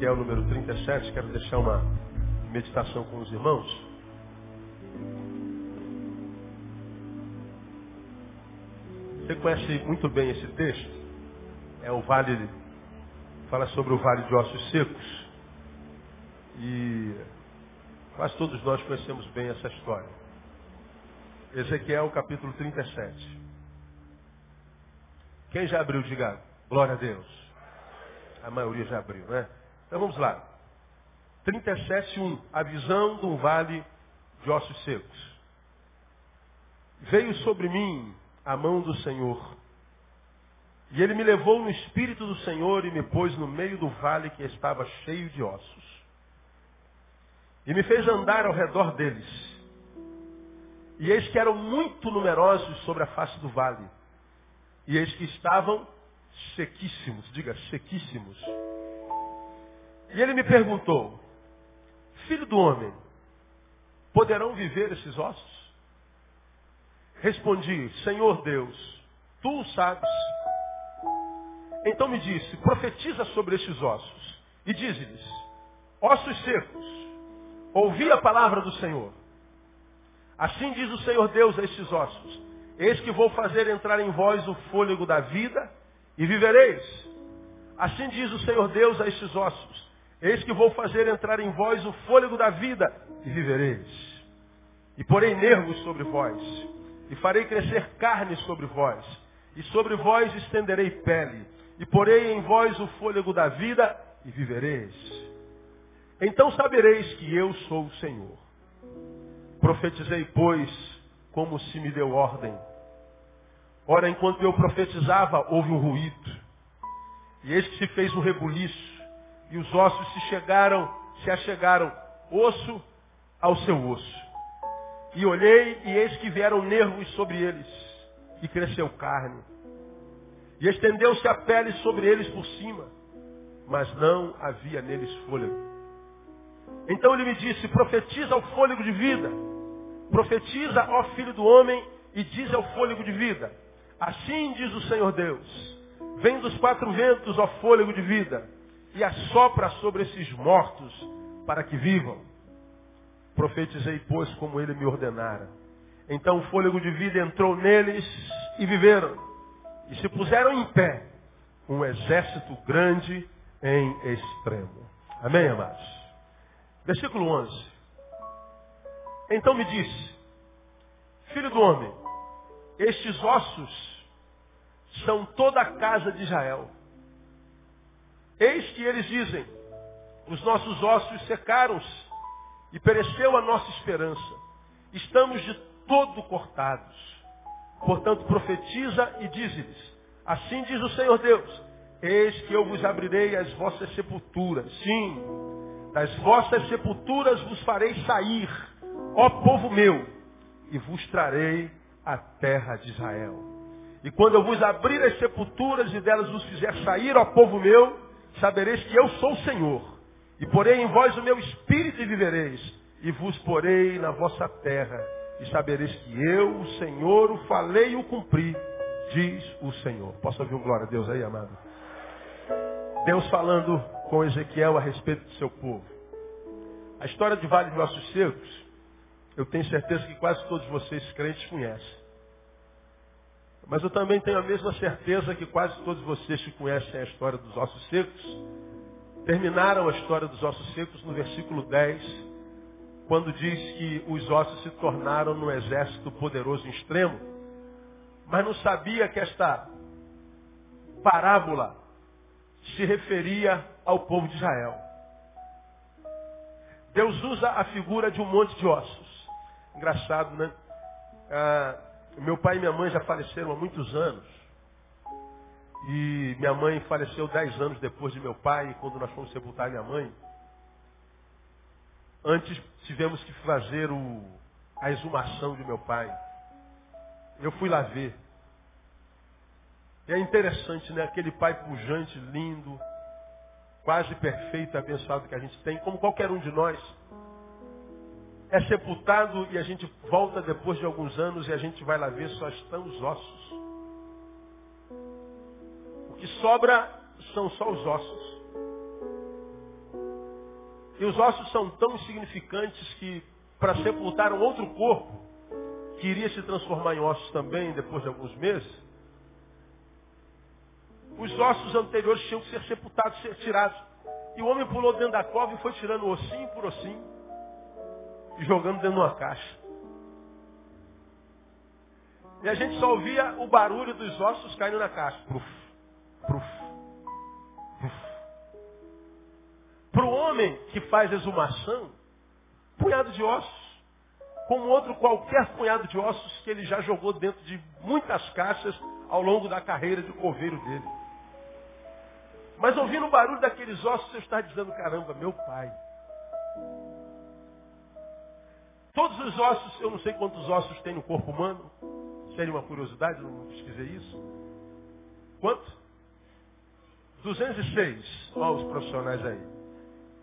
Ezequiel, número 37, quero deixar uma meditação com os irmãos. Você conhece muito bem esse texto? É o vale, fala sobre o vale de ossos secos. E quase todos nós conhecemos bem essa história. Ezequiel capítulo 37. Quem já abriu, diga glória a Deus. A maioria já abriu, né? Então vamos lá. 37, 1. A visão de um vale de ossos secos. Veio sobre mim a mão do Senhor. E ele me levou no espírito do Senhor e me pôs no meio do vale que estava cheio de ossos. E me fez andar ao redor deles e eis que eram muito numerosos sobre a face do vale. E eis que estavam sequíssimos, diga sequíssimos. E ele me perguntou, filho do homem, poderão viver esses ossos? Respondi, Senhor Deus, tu o sabes. Então me disse, profetiza sobre estes ossos e dize-lhes, ossos secos, ouvi a palavra do Senhor. Assim diz o Senhor Deus a estes ossos: Eis que vou fazer entrar em vós o fôlego da vida e vivereis. Assim diz o Senhor Deus a estes ossos: Eis que vou fazer entrar em vós o fôlego da vida e vivereis. E porei nervos sobre vós, e farei crescer carne sobre vós, e sobre vós estenderei pele, e porei em vós o fôlego da vida e vivereis. Então sabereis que eu sou o Senhor. Profetizei, pois, como se me deu ordem. Ora, enquanto eu profetizava, houve um ruído. E eis que se fez um rebuliço. E os ossos se chegaram, se achegaram, osso ao seu osso. E olhei, e eis que vieram nervos sobre eles. E cresceu carne. E estendeu-se a pele sobre eles por cima. Mas não havia neles fôlego. Então ele me disse, profetiza o fôlego de vida. Profetiza, ó filho do homem, e diz ao fôlego de vida. Assim diz o Senhor Deus. Vem dos quatro ventos, ó fôlego de vida, e assopra sobre esses mortos, para que vivam. Profetizei, pois, como ele me ordenara. Então o fôlego de vida entrou neles e viveram. E se puseram em pé, um exército grande em extremo. Amém, amados? Versículo 11. Então me disse, filho do homem, estes ossos são toda a casa de Israel. Eis que eles dizem, os nossos ossos secaram-se e pereceu a nossa esperança. Estamos de todo cortados. Portanto, profetiza e dize-lhes, assim diz o Senhor Deus, eis que eu vos abrirei as vossas sepulturas. Sim, das vossas sepulturas vos farei sair ó povo meu, e vos trarei a terra de Israel. E quando eu vos abrir as sepulturas e delas vos fizer sair, ó povo meu, sabereis que eu sou o Senhor. E porei em vós o meu espírito e vivereis. E vos porei na vossa terra. E sabereis que eu, o Senhor, o falei e o cumpri, diz o Senhor. Posso ouvir um glória a Deus aí, amado? Deus falando com Ezequiel a respeito do seu povo. A história de Vale de Ossos Secos eu tenho certeza que quase todos vocês crentes conhecem. Mas eu também tenho a mesma certeza que quase todos vocês que conhecem a história dos ossos secos, terminaram a história dos ossos secos no versículo 10, quando diz que os ossos se tornaram num exército poderoso em extremo, mas não sabia que esta parábola se referia ao povo de Israel. Deus usa a figura de um monte de ossos. Engraçado, né? Ah, meu pai e minha mãe já faleceram há muitos anos. E minha mãe faleceu dez anos depois de meu pai, quando nós fomos sepultar minha mãe. Antes tivemos que fazer o, a exumação de meu pai. Eu fui lá ver. E é interessante, né? Aquele pai pujante, lindo, quase perfeito, abençoado que a gente tem, como qualquer um de nós. É sepultado e a gente volta depois de alguns anos e a gente vai lá ver, só estão os ossos. O que sobra são só os ossos. E os ossos são tão insignificantes que, para sepultar um outro corpo, que iria se transformar em ossos também depois de alguns meses, os ossos anteriores tinham que ser sepultados, ser tirados. E o homem pulou dentro da cova e foi tirando ossinho por ossinho jogando dentro de uma caixa. E a gente só ouvia o barulho dos ossos caindo na caixa. Pruf, pruf, Para o homem que faz exumação, punhado de ossos. Como outro qualquer punhado de ossos que ele já jogou dentro de muitas caixas ao longo da carreira de coveiro dele. Mas ouvindo o barulho daqueles ossos, você está dizendo, caramba, meu pai. Todos os ossos, eu não sei quantos ossos tem no corpo humano. Seria uma curiosidade, não pesquisei isso. Quanto? 206. Olha os profissionais aí.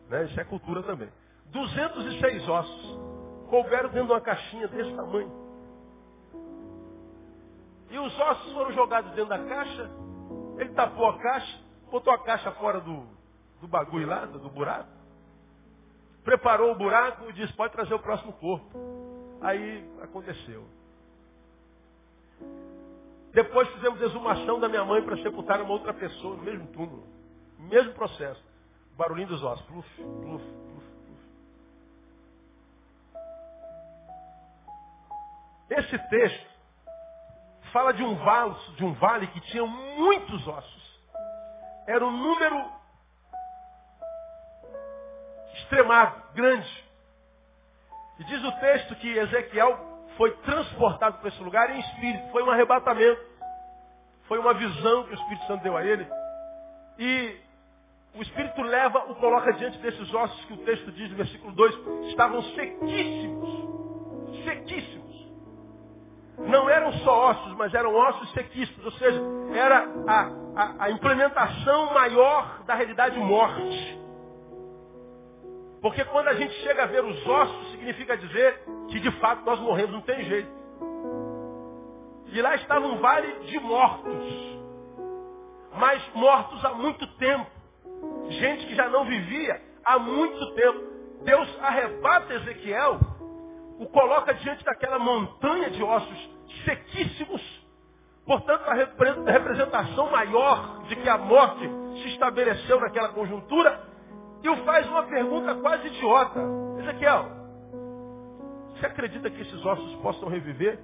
Né? Isso é cultura também. 206 ossos. Couberam dentro de uma caixinha desse tamanho. E os ossos foram jogados dentro da caixa. Ele tapou a caixa, botou a caixa fora do, do bagulho lá, do, do buraco. Preparou o buraco e disse, pode trazer o próximo corpo. Aí aconteceu. Depois fizemos exumação da minha mãe para sepultar uma outra pessoa no mesmo túmulo. Mesmo processo. Barulhinho dos ossos. Pluf, pluf, pluf, pluf. Esse texto fala de um vale, de um vale que tinha muitos ossos. Era um número extremado, grande. E diz o texto que Ezequiel foi transportado para esse lugar em espírito. Foi um arrebatamento. Foi uma visão que o Espírito Santo deu a ele. E o Espírito leva, o coloca diante desses ossos que o texto diz no versículo 2, estavam sequíssimos. Sequíssimos. Não eram só ossos, mas eram ossos sequíssimos. Ou seja, era a, a, a implementação maior da realidade morte. Porque quando a gente chega a ver os ossos, significa dizer que de fato nós morremos, não tem jeito. E lá estava um vale de mortos. Mas mortos há muito tempo. Gente que já não vivia há muito tempo. Deus arrebata Ezequiel, o coloca diante daquela montanha de ossos sequíssimos. Portanto, a representação maior de que a morte se estabeleceu naquela conjuntura o faz uma pergunta quase idiota. Ezequiel, você acredita que esses ossos possam reviver?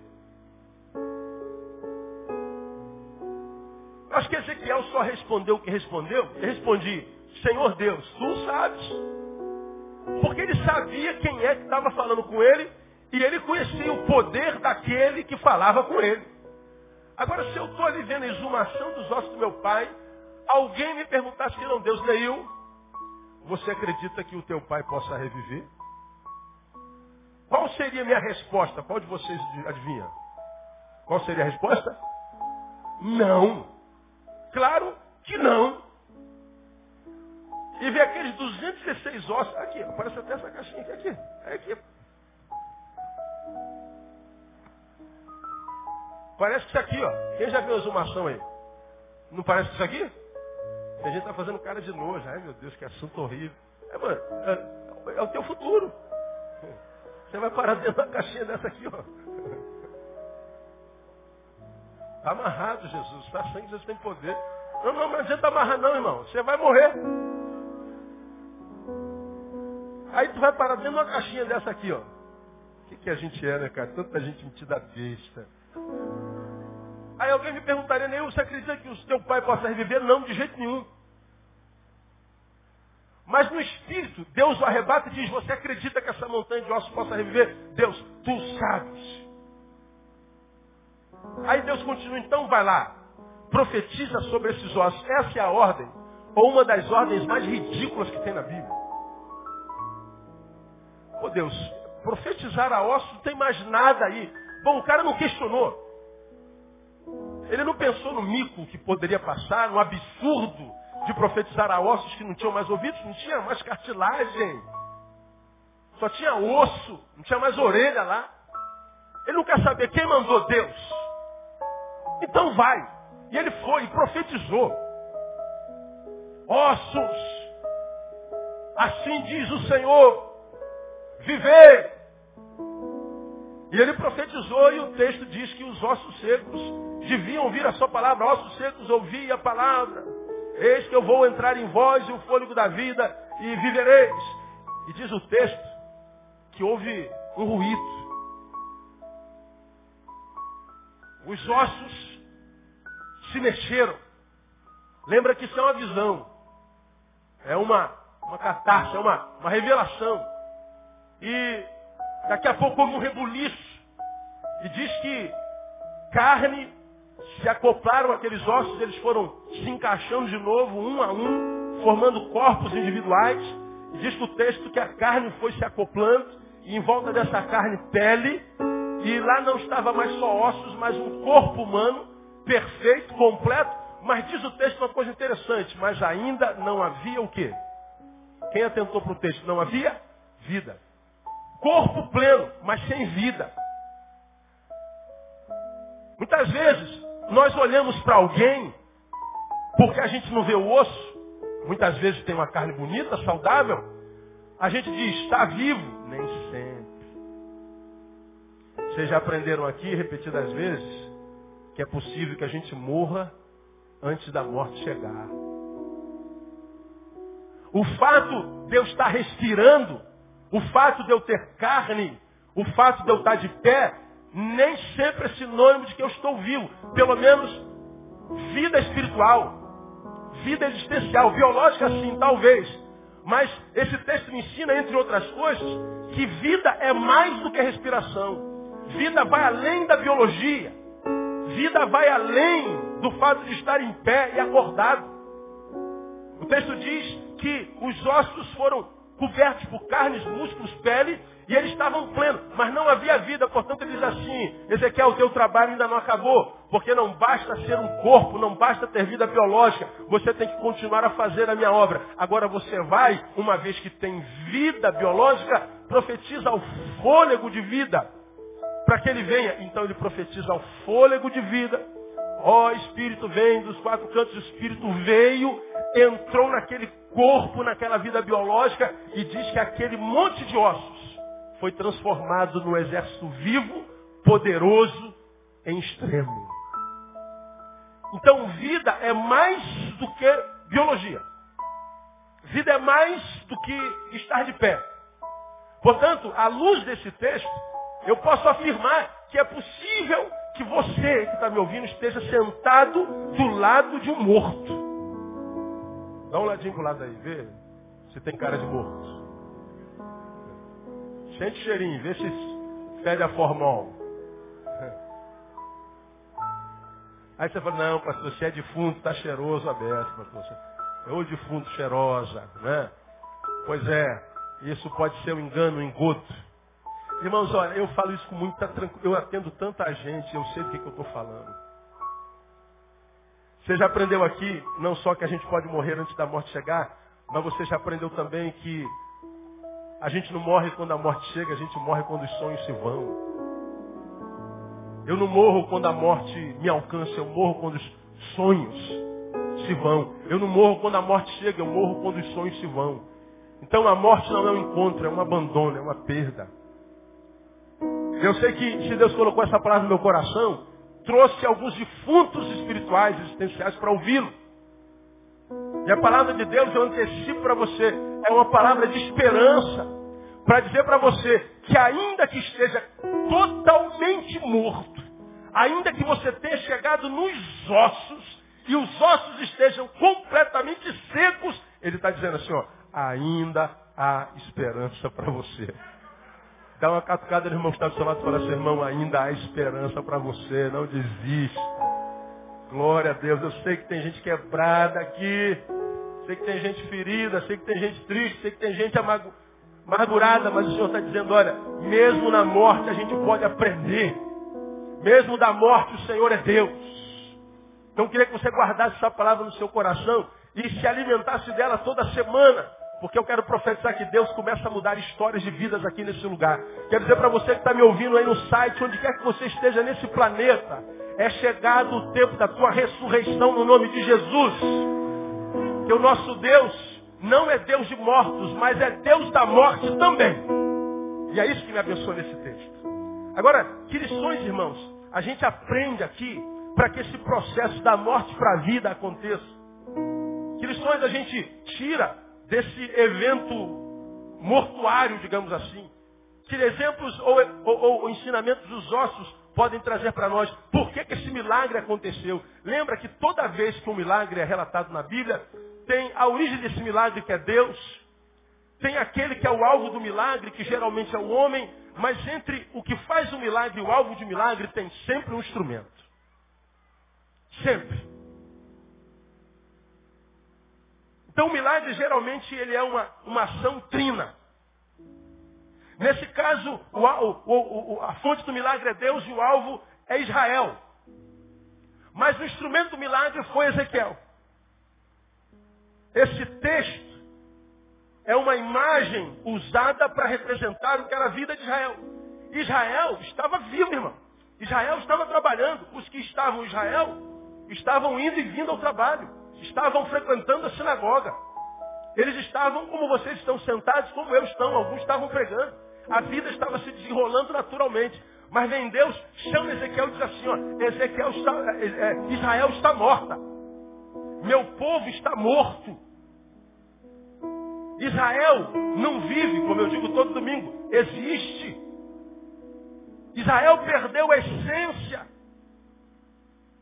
Acho que Ezequiel só respondeu o que respondeu. Eu respondi, Senhor Deus, tu sabes. Porque ele sabia quem é que estava falando com ele e ele conhecia o poder daquele que falava com ele. Agora, se eu estou ali vendo a exumação dos ossos do meu pai, alguém me perguntasse que não, Deus, Neil, você acredita que o teu pai possa reviver? Qual seria a minha resposta? Qual de vocês adivinha? Qual seria a resposta? Não. Claro que não. E ver aqueles 216 ossos. Aqui, parece até essa caixinha aqui. aqui. É aqui. Parece que isso aqui, ó. Quem já viu a exumação aí? Não parece que isso aqui? A gente está fazendo cara de nojo. Ai meu Deus, que assunto horrível. É, mano, é, é o teu futuro. Você vai parar dentro da caixinha dessa aqui, ó. Está amarrado, Jesus. Está sangue, Jesus tem poder. Não, não, você está amarrado não, irmão. Você vai morrer. Aí tu vai parar dentro de uma caixinha dessa aqui, ó. O que, que a gente é, né, cara? Tanta gente metida besta. Aí alguém me perguntaria, Neil, você acredita que o teu pai possa reviver? Não, de jeito nenhum. Mas no espírito, Deus o arrebata e diz, você acredita que essa montanha de ossos possa reviver? Deus, tu sabes. Aí Deus continua, então vai lá, profetiza sobre esses ossos. Essa é a ordem, ou uma das ordens mais ridículas que tem na Bíblia. Oh Deus, profetizar a ossos não tem mais nada aí. Bom, o cara não questionou. Ele não pensou no mico que poderia passar, no absurdo de profetizar a ossos que não tinham mais ouvidos, não tinha mais cartilagem. Só tinha osso, não tinha mais orelha lá. Ele não quer saber quem mandou Deus. Então vai. E ele foi e profetizou. Ossos, assim diz o Senhor, vivei. E ele profetizou e o texto diz que os ossos secos deviam ouvir a sua palavra. Ossos secos ouvi a palavra. Eis que eu vou entrar em vós e o fôlego da vida e vivereis. E diz o texto que houve um ruído. Os ossos se mexeram. Lembra que isso é uma visão. É uma, uma catástrofe, é uma, uma revelação. E daqui a pouco houve um rebuliço. E diz que carne se acoplaram aqueles ossos, eles foram se encaixando de novo, um a um, formando corpos individuais. Diz o texto que a carne foi se acoplando, e em volta dessa carne, pele, e lá não estava mais só ossos, mas um corpo humano, perfeito, completo. Mas diz o texto uma coisa interessante, mas ainda não havia o quê? Quem atentou para o texto? Não havia vida. Corpo pleno, mas sem vida. Muitas vezes nós olhamos para alguém porque a gente não vê o osso. Muitas vezes tem uma carne bonita, saudável. A gente diz, está vivo. Nem sempre. Vocês já aprenderam aqui, repetidas vezes, que é possível que a gente morra antes da morte chegar. O fato de eu estar respirando, o fato de eu ter carne, o fato de eu estar de pé, nem sempre é sinônimo de que eu estou vivo. Pelo menos vida espiritual, vida existencial, biológica sim, talvez. Mas esse texto me ensina, entre outras coisas, que vida é mais do que respiração. Vida vai além da biologia. Vida vai além do fato de estar em pé e acordado. O texto diz que os ossos foram cobertos por carnes, músculos, pele, e eles estavam plenos, mas não havia vida. Portanto, ele diz assim, Ezequiel, o teu trabalho ainda não acabou, porque não basta ser um corpo, não basta ter vida biológica, você tem que continuar a fazer a minha obra. Agora você vai, uma vez que tem vida biológica, profetiza o fôlego de vida para que ele venha. Então ele profetiza o fôlego de vida. Ó oh, Espírito vem dos quatro cantos, o Espírito veio, entrou naquele corpo, naquela vida biológica e diz que aquele monte de ossos foi transformado no exército vivo, poderoso, em extremo. Então vida é mais do que biologia. Vida é mais do que estar de pé. Portanto, à luz desse texto, eu posso afirmar que é possível que você que está me ouvindo esteja sentado do lado de um morto. Dá um ladinho pro lado aí, vê se tem cara de morto. Sente cheirinho, vê se fede a formol. Aí você fala, não, pastor, se é defunto, está cheiroso aberto, pastor. É defunto cheirosa, né? Pois é, isso pode ser um engano, um engodo. Irmãos, olha, eu falo isso com muita tranquilidade. Eu atendo tanta gente, eu sei do que, que eu estou falando. Você já aprendeu aqui, não só que a gente pode morrer antes da morte chegar, mas você já aprendeu também que a gente não morre quando a morte chega, a gente morre quando os sonhos se vão. Eu não morro quando a morte me alcança, eu morro quando os sonhos se vão. Eu não morro quando a morte chega, eu morro quando os sonhos se vão. Então a morte não é um encontro, é um abandono, é uma perda. Eu sei que se Deus colocou essa palavra no meu coração, trouxe alguns defuntos espirituais, existenciais para ouvi-lo. E a palavra de Deus, eu antecipo para você, é uma palavra de esperança. Para dizer para você que ainda que esteja totalmente morto, ainda que você tenha chegado nos ossos, e os ossos estejam completamente secos, ele está dizendo assim, ó, ainda há esperança para você. Dá uma catucada no irmão que está do seu lado e fala assim, irmão, ainda há esperança para você, não desiste. Glória a Deus. Eu sei que tem gente quebrada aqui, sei que tem gente ferida, sei que tem gente triste, sei que tem gente amargurada, mas o Senhor está dizendo, olha, mesmo na morte a gente pode aprender. Mesmo da morte o Senhor é Deus. Então eu queria que você guardasse essa palavra no seu coração e se alimentasse dela toda semana. Porque eu quero profetizar que Deus começa a mudar histórias de vidas aqui nesse lugar. Quero dizer para você que está me ouvindo aí no site, onde quer que você esteja nesse planeta, é chegado o tempo da tua ressurreição no nome de Jesus. Que o nosso Deus não é Deus de mortos, mas é Deus da morte também. E é isso que me abençoa nesse texto. Agora, que lições, irmãos, a gente aprende aqui para que esse processo da morte para a vida aconteça? Que lições a gente tira desse evento mortuário, digamos assim? Que exemplos ou, ou, ou ensinamentos dos ossos podem trazer para nós? Por que, que esse milagre aconteceu? Lembra que toda vez que um milagre é relatado na Bíblia, tem a origem desse milagre que é Deus, tem aquele que é o alvo do milagre, que geralmente é o homem, mas entre o que faz o milagre e o alvo de milagre tem sempre um instrumento. Sempre. Então o milagre geralmente ele é uma, uma ação trina. Nesse caso, o, o, o, a fonte do milagre é Deus e o alvo é Israel. Mas o instrumento do milagre foi Ezequiel. Esse texto é uma imagem usada para representar o que era a vida de Israel. Israel estava vivo, irmão. Israel estava trabalhando. Os que estavam em Israel estavam indo e vindo ao trabalho. Estavam frequentando a sinagoga. Eles estavam como vocês estão sentados, como eu estão. Alguns estavam pregando. A vida estava se desenrolando naturalmente. Mas vem Deus, chama Ezequiel e diz assim, ó, Ezequiel está, é, Israel está morta. Meu povo está morto. Israel não vive, como eu digo todo domingo, existe. Israel perdeu a essência.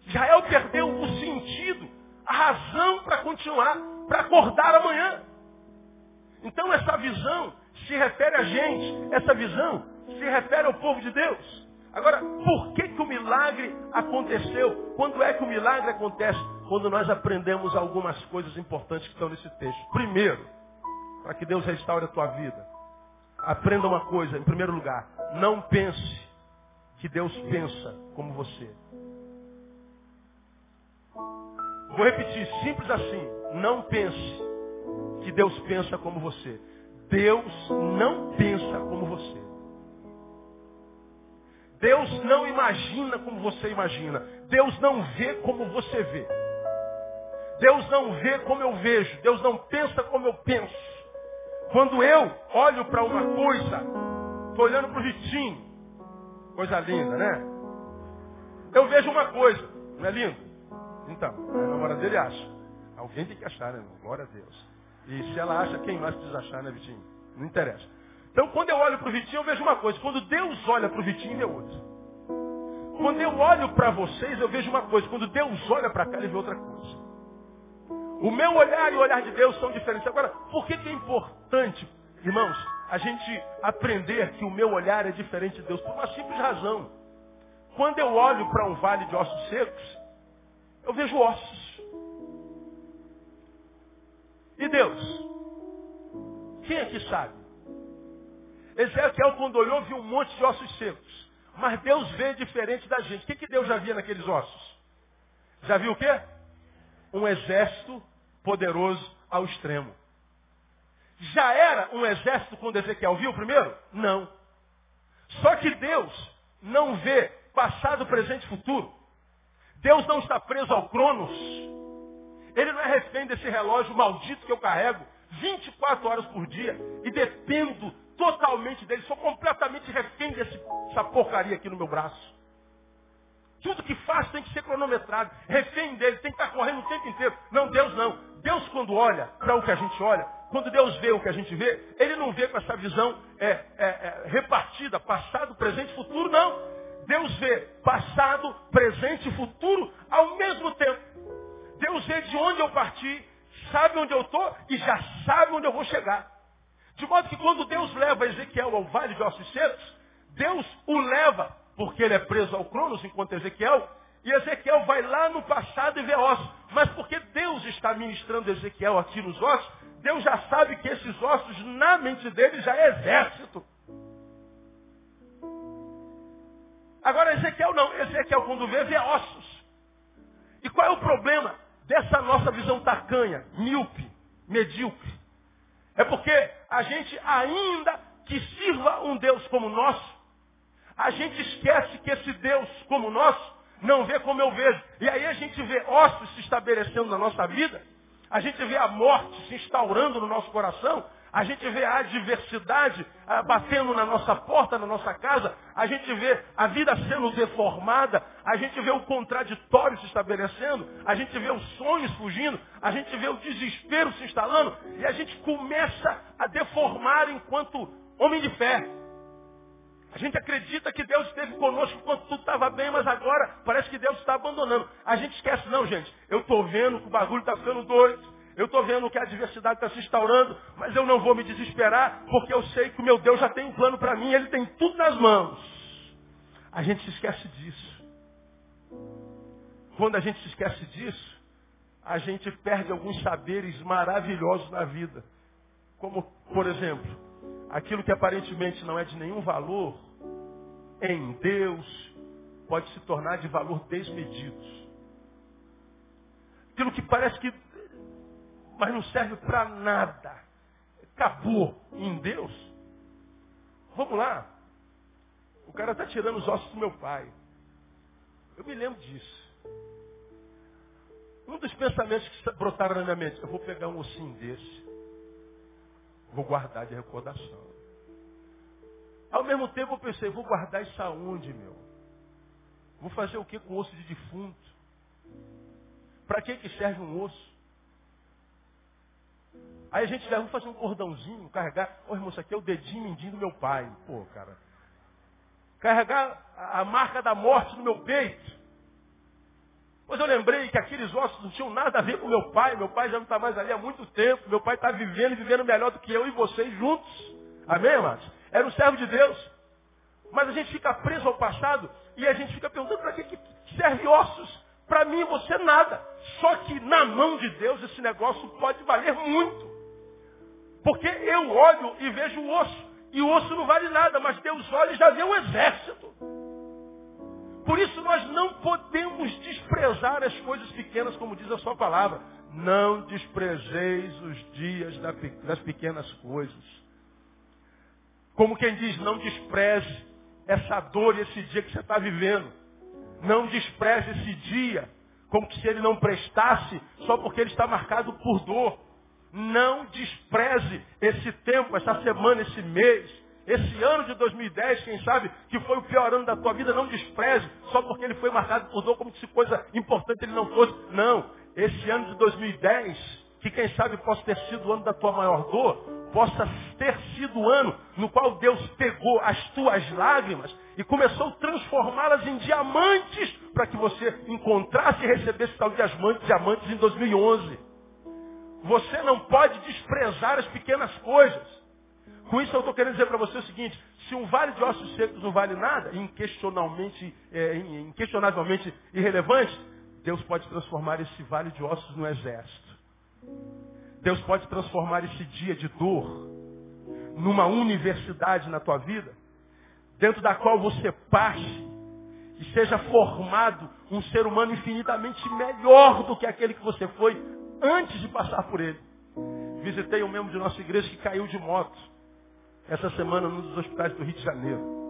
Israel perdeu o sentido, a razão para continuar, para acordar amanhã. Então essa visão se refere a gente, essa visão se refere ao povo de Deus. Agora, por que, que o milagre aconteceu? Quando é que o milagre acontece? Quando nós aprendemos algumas coisas importantes que estão nesse texto. Primeiro, para que Deus restaure a tua vida. Aprenda uma coisa, em primeiro lugar, não pense que Deus pensa como você. Vou repetir, simples assim, não pense que Deus pensa como você. Deus não pensa como você. Deus não imagina como você imagina. Deus não vê como você vê. Deus não vê como eu vejo. Deus não pensa como eu penso. Quando eu olho para uma coisa, estou olhando para o Vitinho, coisa linda, né? Eu vejo uma coisa, não é lindo? Então, a namorada dele acha. Alguém tem que achar, né? Glória a Deus. E se ela acha, quem mais precisa achar, né, Vitinho? Não interessa. Então, quando eu olho para o Vitinho, eu vejo uma coisa. Quando Deus olha para o Vitinho, vê outra. Quando eu olho para vocês, eu vejo uma coisa. Quando Deus olha para cá, ele vê outra coisa. O meu olhar e o olhar de Deus são diferentes. Agora, por que, que é importante, irmãos, a gente aprender que o meu olhar é diferente de Deus? Por uma simples razão. Quando eu olho para um vale de ossos secos, eu vejo ossos. E Deus? Quem é que sabe? Ezequiel, quando olhou, viu um monte de ossos secos. Mas Deus vê diferente da gente. O que, que Deus já via naqueles ossos? Já viu o quê? Um exército poderoso ao extremo. Já era um exército quando Ezequiel viu primeiro? Não. Só que Deus não vê passado, presente e futuro. Deus não está preso ao Cronos. Ele não é refém desse relógio maldito que eu carrego 24 horas por dia e dependo totalmente dele. Sou completamente refém dessa porcaria aqui no meu braço. Tudo que faz tem que ser cronometrado. Refém dele, tem que estar correndo o tempo inteiro. Não, Deus não. Deus quando olha para o que a gente olha, quando Deus vê o que a gente vê, Ele não vê com essa visão é, é, é, repartida, passado, presente, futuro, não. Deus vê passado, presente e futuro ao mesmo tempo. Deus vê de onde eu parti, sabe onde eu estou e já sabe onde eu vou chegar. De modo que quando Deus leva Ezequiel ao vale de ossos secos, Deus o leva porque ele é preso ao Cronos enquanto Ezequiel, e Ezequiel vai lá no passado e vê ossos. Mas porque Deus está ministrando Ezequiel aqui nos ossos, Deus já sabe que esses ossos, na mente dele, já é exército. Agora Ezequiel não. Ezequiel quando vê, vê ossos. E qual é o problema dessa nossa visão tacanha, míope, medíocre? É porque a gente ainda que sirva um Deus como nosso, a gente esquece que esse Deus como nosso não vê como eu vejo. E aí a gente vê ossos se estabelecendo na nossa vida, a gente vê a morte se instaurando no nosso coração, a gente vê a adversidade ah, batendo na nossa porta, na nossa casa, a gente vê a vida sendo deformada, a gente vê o contraditório se estabelecendo, a gente vê os sonhos fugindo, a gente vê o desespero se instalando, e a gente começa a deformar enquanto homem de fé. A gente acredita que Deus esteve conosco quando tudo estava bem, mas agora parece que Deus está abandonando. A gente esquece, não, gente. Eu estou vendo que o bagulho está ficando doido. Eu estou vendo que a adversidade está se instaurando, mas eu não vou me desesperar, porque eu sei que o meu Deus já tem um plano para mim, Ele tem tudo nas mãos. A gente se esquece disso. Quando a gente se esquece disso, a gente perde alguns saberes maravilhosos na vida. Como, por exemplo, aquilo que aparentemente não é de nenhum valor, em Deus, pode se tornar de valor desmedido. Aquilo que parece que mas não serve para nada. Acabou em Deus. Vamos lá. O cara está tirando os ossos do meu pai. Eu me lembro disso. Um dos pensamentos que brotaram na minha mente, eu vou pegar um ossinho desse, vou guardar de recordação. Ao mesmo tempo eu pensei, vou guardar isso aonde, meu? Vou fazer o que com osso de defunto? Para que, que serve um osso? Aí a gente vamos fazer um cordãozinho, carregar. Ô irmão, isso aqui é o dedinho mindinho do meu pai. Pô, cara. Carregar a marca da morte no meu peito. Pois eu lembrei que aqueles ossos não tinham nada a ver com meu pai. Meu pai já não está mais ali há muito tempo. Meu pai está vivendo e vivendo melhor do que eu e vocês juntos. Amém, amados? Era um servo de Deus. Mas a gente fica preso ao passado e a gente fica perguntando para que serve ossos? Para mim você nada. Só que na mão de Deus esse negócio pode valer muito. Porque eu olho e vejo o osso. E o osso não vale nada, mas Deus olha e já vê um exército. Por isso nós não podemos desprezar as coisas pequenas, como diz a sua palavra. Não desprezeis os dias das pequenas coisas. Como quem diz, não despreze essa dor e esse dia que você está vivendo. Não despreze esse dia, como se ele não prestasse, só porque ele está marcado por dor. Não despreze esse tempo, essa semana, esse mês, esse ano de 2010, quem sabe, que foi o pior ano da tua vida, não despreze, só porque ele foi marcado por dor, como se coisa importante ele não fosse. Não, esse ano de 2010, que quem sabe possa ter sido o ano da tua maior dor, possa ter sido o ano no qual Deus pegou as tuas lágrimas e começou a transformá-las em diamantes para que você encontrasse e recebesse tal diamantes, diamantes em 2011. Você não pode desprezar as pequenas coisas. Com isso eu estou querendo dizer para você o seguinte, se um vale de ossos secos não vale nada, é, inquestionavelmente irrelevante, Deus pode transformar esse vale de ossos no exército. Deus pode transformar esse dia de dor numa universidade na tua vida, dentro da qual você passe e seja formado um ser humano infinitamente melhor do que aquele que você foi antes de passar por ele. Visitei um membro de nossa igreja que caiu de moto essa semana num dos hospitais do Rio de Janeiro.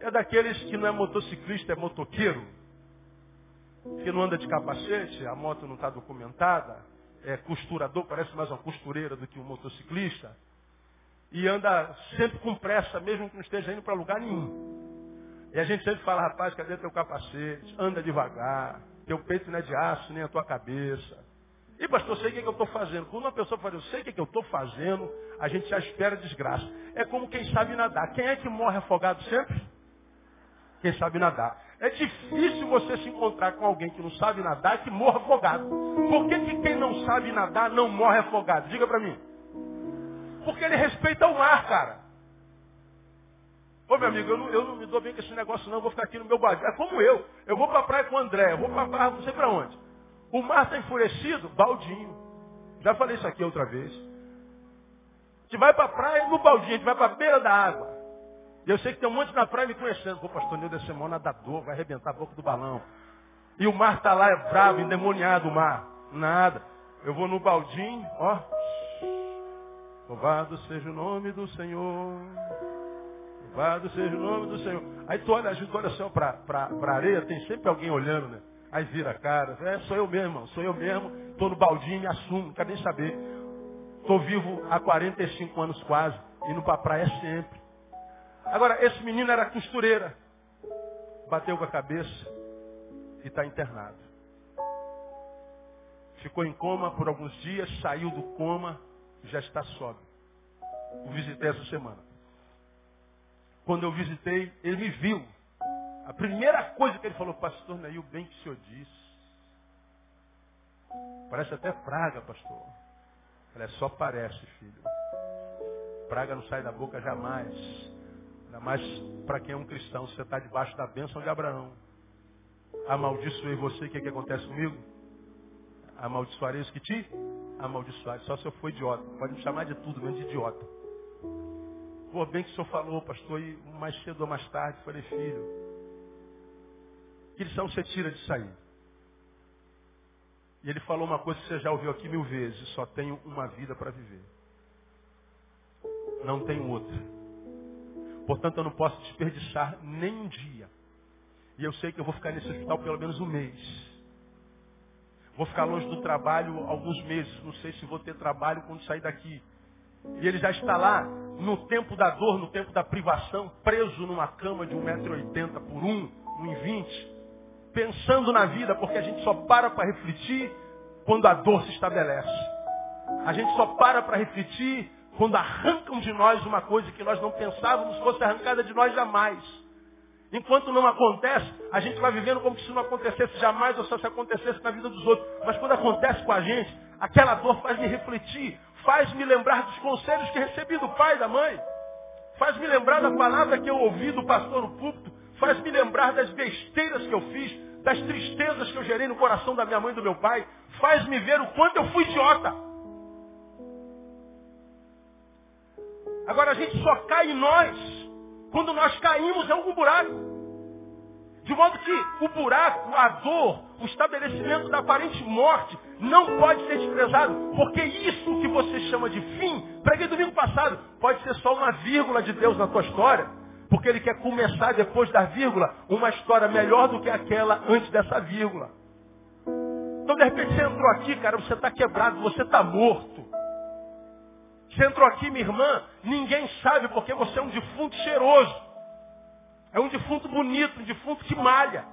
É daqueles que não é motociclista, é motoqueiro, que não anda de capacete, a moto não está documentada, é costurador, parece mais uma costureira do que um motociclista, e anda sempre com pressa, mesmo que não esteja indo para lugar nenhum. E a gente sempre fala, rapaz, cadê teu capacete? Anda devagar. Teu peito não é de aço, nem a tua cabeça. E pastor, sei o que, é que eu estou fazendo. Quando uma pessoa fala, eu sei o que, é que eu estou fazendo, a gente já espera desgraça. É como quem sabe nadar. Quem é que morre afogado sempre? Quem sabe nadar. É difícil você se encontrar com alguém que não sabe nadar e que morra afogado. Por que, que quem não sabe nadar não morre afogado? Diga para mim. Porque ele respeita o mar, cara. Ô meu amigo, eu não, eu não me dou bem com esse negócio não, eu vou ficar aqui no meu barco. É como eu. Eu vou para a praia com o André, eu vou para a praia, não sei para onde. O mar está enfurecido, baldinho. Já falei isso aqui outra vez. A gente vai para a praia no baldinho, a gente vai para a beira da água. E eu sei que tem um monte na praia me conhecendo. Pô, pastor Nildo é semana nadador, vai arrebentar a boca do balão. E o mar está lá, é bravo, endemoniado o mar. Nada. Eu vou no baldinho, ó. Louvado seja o nome do Senhor. Louvado seja o nome do Senhor. Aí tu olha, a gente olha só para a areia, tem sempre alguém olhando, né? Aí vira a cara. É, sou eu mesmo, sou eu mesmo. Estou no baldinho, me assumo, não quero nem saber. Estou vivo há 45 anos quase, indo para a praia sempre. Agora, esse menino era costureira. Bateu com a cabeça e está internado. Ficou em coma por alguns dias, saiu do coma, já está sóbrio. O visitei essa semana. Quando eu visitei, ele me viu. A primeira coisa que ele falou, pastor Neil, o bem que o senhor disse. Parece até praga, pastor. Falei, é só parece, filho. Praga não sai da boca jamais. Ainda mais para quem é um cristão. Você está debaixo da bênção de Abraão. Amaldiçoei você, o que, que acontece comigo? Amaldiçoarei os que te amaldiçoarem. Só se eu for idiota. Pode me chamar de tudo, menos de idiota. Pô, bem que o senhor falou, pastor, e mais cedo ou mais tarde, falei, filho, que lição você tira de sair? E ele falou uma coisa que você já ouviu aqui mil vezes, só tenho uma vida para viver. Não tenho outra. Portanto, eu não posso desperdiçar nem um dia. E eu sei que eu vou ficar nesse hospital pelo menos um mês. Vou ficar longe do trabalho alguns meses. Não sei se vou ter trabalho quando sair daqui. E ele já está lá, no tempo da dor, no tempo da privação, preso numa cama de 1,80m por 1, 1,20m, pensando na vida, porque a gente só para para refletir quando a dor se estabelece. A gente só para para refletir quando arrancam de nós uma coisa que nós não pensávamos fosse arrancada de nós jamais. Enquanto não acontece, a gente vai vivendo como se não acontecesse jamais ou só se acontecesse na vida dos outros. Mas quando acontece com a gente, aquela dor faz me refletir, faz-me lembrar dos conselhos que recebi do pai da mãe, faz-me lembrar da palavra que eu ouvi do pastor no púlpito, faz-me lembrar das besteiras que eu fiz, das tristezas que eu gerei no coração da minha mãe e do meu pai, faz-me ver o quanto eu fui idiota. Agora a gente só cai em nós quando nós caímos em algum buraco. De modo que o buraco, a dor, o estabelecimento da aparente morte não pode ser desprezado, porque isso que você chama de fim, preguei domingo passado, pode ser só uma vírgula de Deus na tua história, porque Ele quer começar depois da vírgula uma história melhor do que aquela antes dessa vírgula. Então de repente você entrou aqui, cara, você está quebrado, você está morto. Você entrou aqui, minha irmã, ninguém sabe porque você é um defunto cheiroso. É um defunto bonito, um defunto que malha.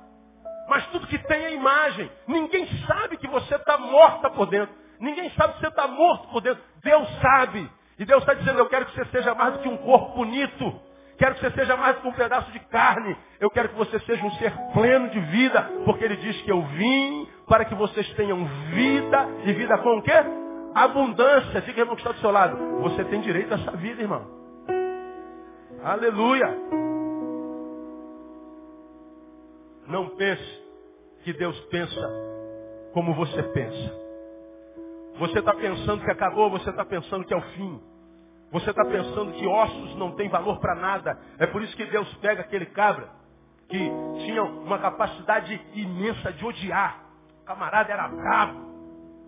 Mas tudo que tem é imagem. Ninguém sabe que você está morta por dentro. Ninguém sabe que você está morto por dentro. Deus sabe. E Deus está dizendo, eu quero que você seja mais do que um corpo bonito. Quero que você seja mais do que um pedaço de carne. Eu quero que você seja um ser pleno de vida. Porque Ele diz que eu vim para que vocês tenham vida. E vida com o quê? Abundância. Diga, irmão, que está do seu lado. Você tem direito a essa vida, irmão. Aleluia. Não pense que Deus pensa como você pensa. Você está pensando que acabou, você está pensando que é o fim. Você está pensando que ossos não têm valor para nada. É por isso que Deus pega aquele cabra que tinha uma capacidade imensa de odiar. O camarada era bravo,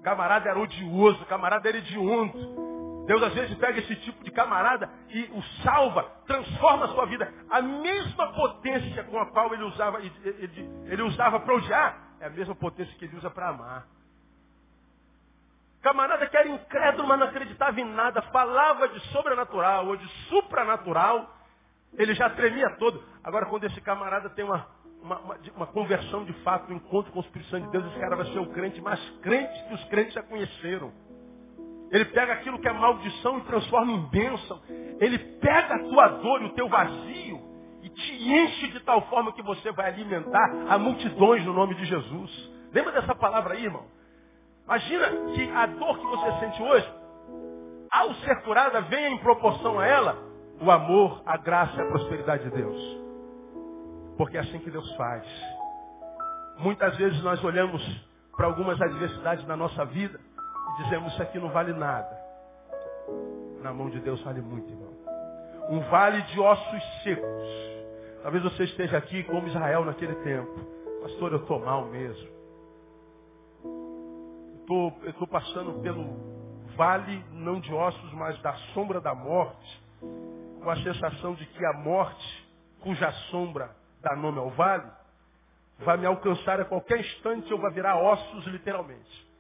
camarada era odioso, camarada era hediondo. Deus às vezes pega esse tipo de camarada e o salva, transforma a sua vida. A mesma potência com a qual ele usava, ele, ele usava para odiar, é a mesma potência que ele usa para amar. Camarada que era incrédulo, mas não acreditava em nada, falava de sobrenatural ou de supranatural, ele já tremia todo. Agora, quando esse camarada tem uma, uma, uma, uma conversão de fato, um encontro com o Espírito Santo de Deus, esse cara vai ser o crente mais crente que os crentes já conheceram. Ele pega aquilo que é maldição e transforma em bênção. Ele pega a tua dor e o teu vazio e te enche de tal forma que você vai alimentar a multidões no nome de Jesus. Lembra dessa palavra aí, irmão? Imagina que a dor que você sente hoje, ao ser curada, venha em proporção a ela o amor, a graça e a prosperidade de Deus. Porque é assim que Deus faz. Muitas vezes nós olhamos para algumas adversidades na nossa vida e dizemos isso aqui não vale nada. Na mão de Deus vale muito, irmão. Um vale de ossos secos. Talvez você esteja aqui como Israel naquele tempo. Pastor, eu estou mal mesmo. Eu estou passando pelo vale não de ossos, mas da sombra da morte, com a sensação de que a morte, cuja sombra dá nome ao vale, vai me alcançar a qualquer instante, eu vou virar ossos literalmente.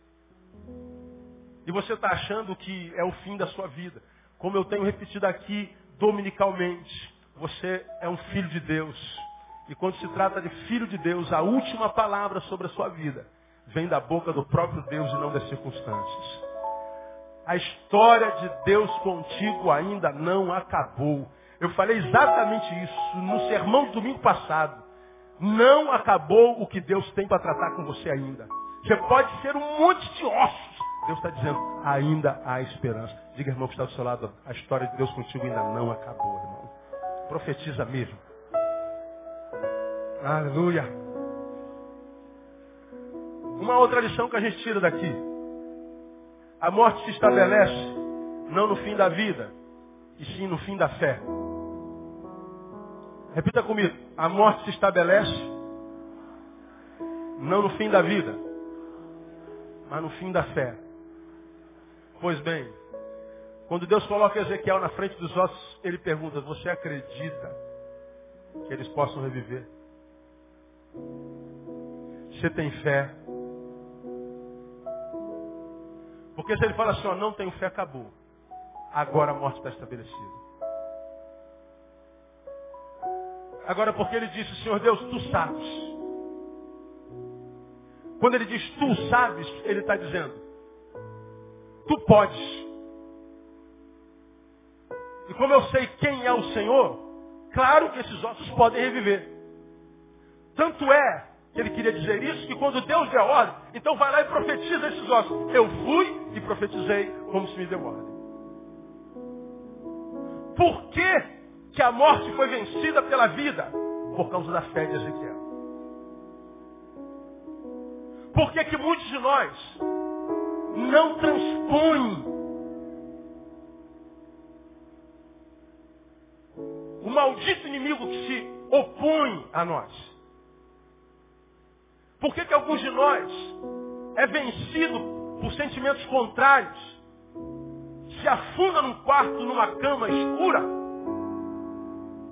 E você está achando que é o fim da sua vida. Como eu tenho repetido aqui dominicalmente, você é um filho de Deus. E quando se trata de filho de Deus, a última palavra sobre a sua vida vem da boca do próprio Deus e não das circunstâncias. A história de Deus contigo ainda não acabou. Eu falei exatamente isso no sermão do domingo passado. Não acabou o que Deus tem para tratar com você ainda. Você pode ser um monte de ossos. Deus está dizendo, ainda há esperança. Diga, irmão, que está do seu lado, a história de Deus contigo ainda não acabou, irmão. Profetiza mesmo. Aleluia. Uma outra lição que a gente tira daqui. A morte se estabelece não no fim da vida, e sim no fim da fé. Repita comigo. A morte se estabelece não no fim da vida, mas no fim da fé. Pois bem, quando Deus coloca Ezequiel na frente dos ossos, ele pergunta: Você acredita que eles possam reviver? Você tem fé? Porque se ele fala assim, ó, não tenho fé, acabou. Agora a morte está estabelecida. Agora, porque ele disse, Senhor Deus, tu sabes. Quando ele diz tu sabes, ele está dizendo, tu podes. E como eu sei quem é o Senhor, claro que esses ossos podem reviver. Tanto é que ele queria dizer isso, que quando Deus deu ordem, então vai lá e profetiza esses ossos. Eu fui e profetizei como se me deu ordem. Por que que a morte foi vencida pela vida? Por causa da fé de Ezequiel. Por que, que muitos de nós não transpõem o maldito inimigo que se opõe a nós? Por que, que alguns de nós é vencido por sentimentos contrários? Se afunda num quarto, numa cama escura,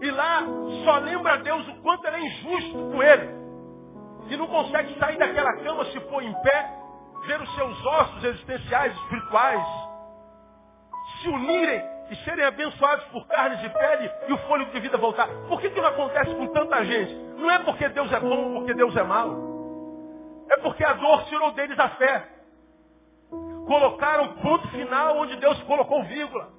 e lá só lembra a Deus o quanto ele é injusto com ele. E não consegue sair daquela cama, se pôr em pé, ver os seus ossos existenciais, espirituais, se unirem e serem abençoados por carnes de pele e o fôlego de vida voltar. Por que, que não acontece com tanta gente? Não é porque Deus é bom ou porque Deus é mau. É porque a dor tirou deles a fé. Colocaram ponto final onde Deus colocou vírgula.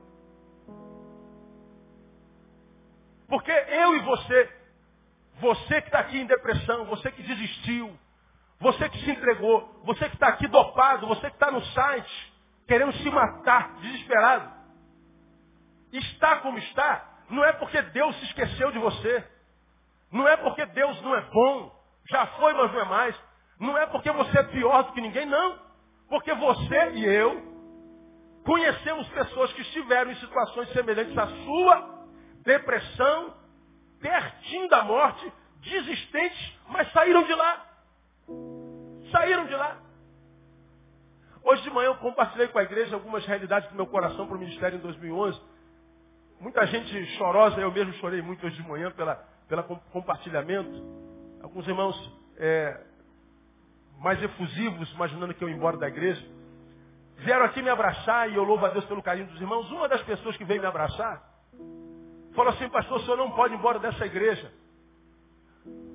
Porque eu e você, você que está aqui em depressão, você que desistiu, você que se entregou, você que está aqui dopado, você que está no site, querendo se matar, desesperado, está como está, não é porque Deus se esqueceu de você. Não é porque Deus não é bom, já foi, mas não é mais. Não é porque você é pior do que ninguém, não. Porque você e eu conhecemos pessoas que estiveram em situações semelhantes à sua depressão, pertinho da morte, desistentes, mas saíram de lá. Saíram de lá. Hoje de manhã eu compartilhei com a igreja algumas realidades do meu coração para o ministério em 2011. Muita gente chorosa, eu mesmo chorei muito hoje de manhã pela, pela compartilhamento. Alguns irmãos é, mais efusivos, imaginando que eu ia embora da igreja, vieram aqui me abraçar e eu louvo a Deus pelo carinho dos irmãos. Uma das pessoas que veio me abraçar Falou assim, pastor, o senhor não pode ir embora dessa igreja.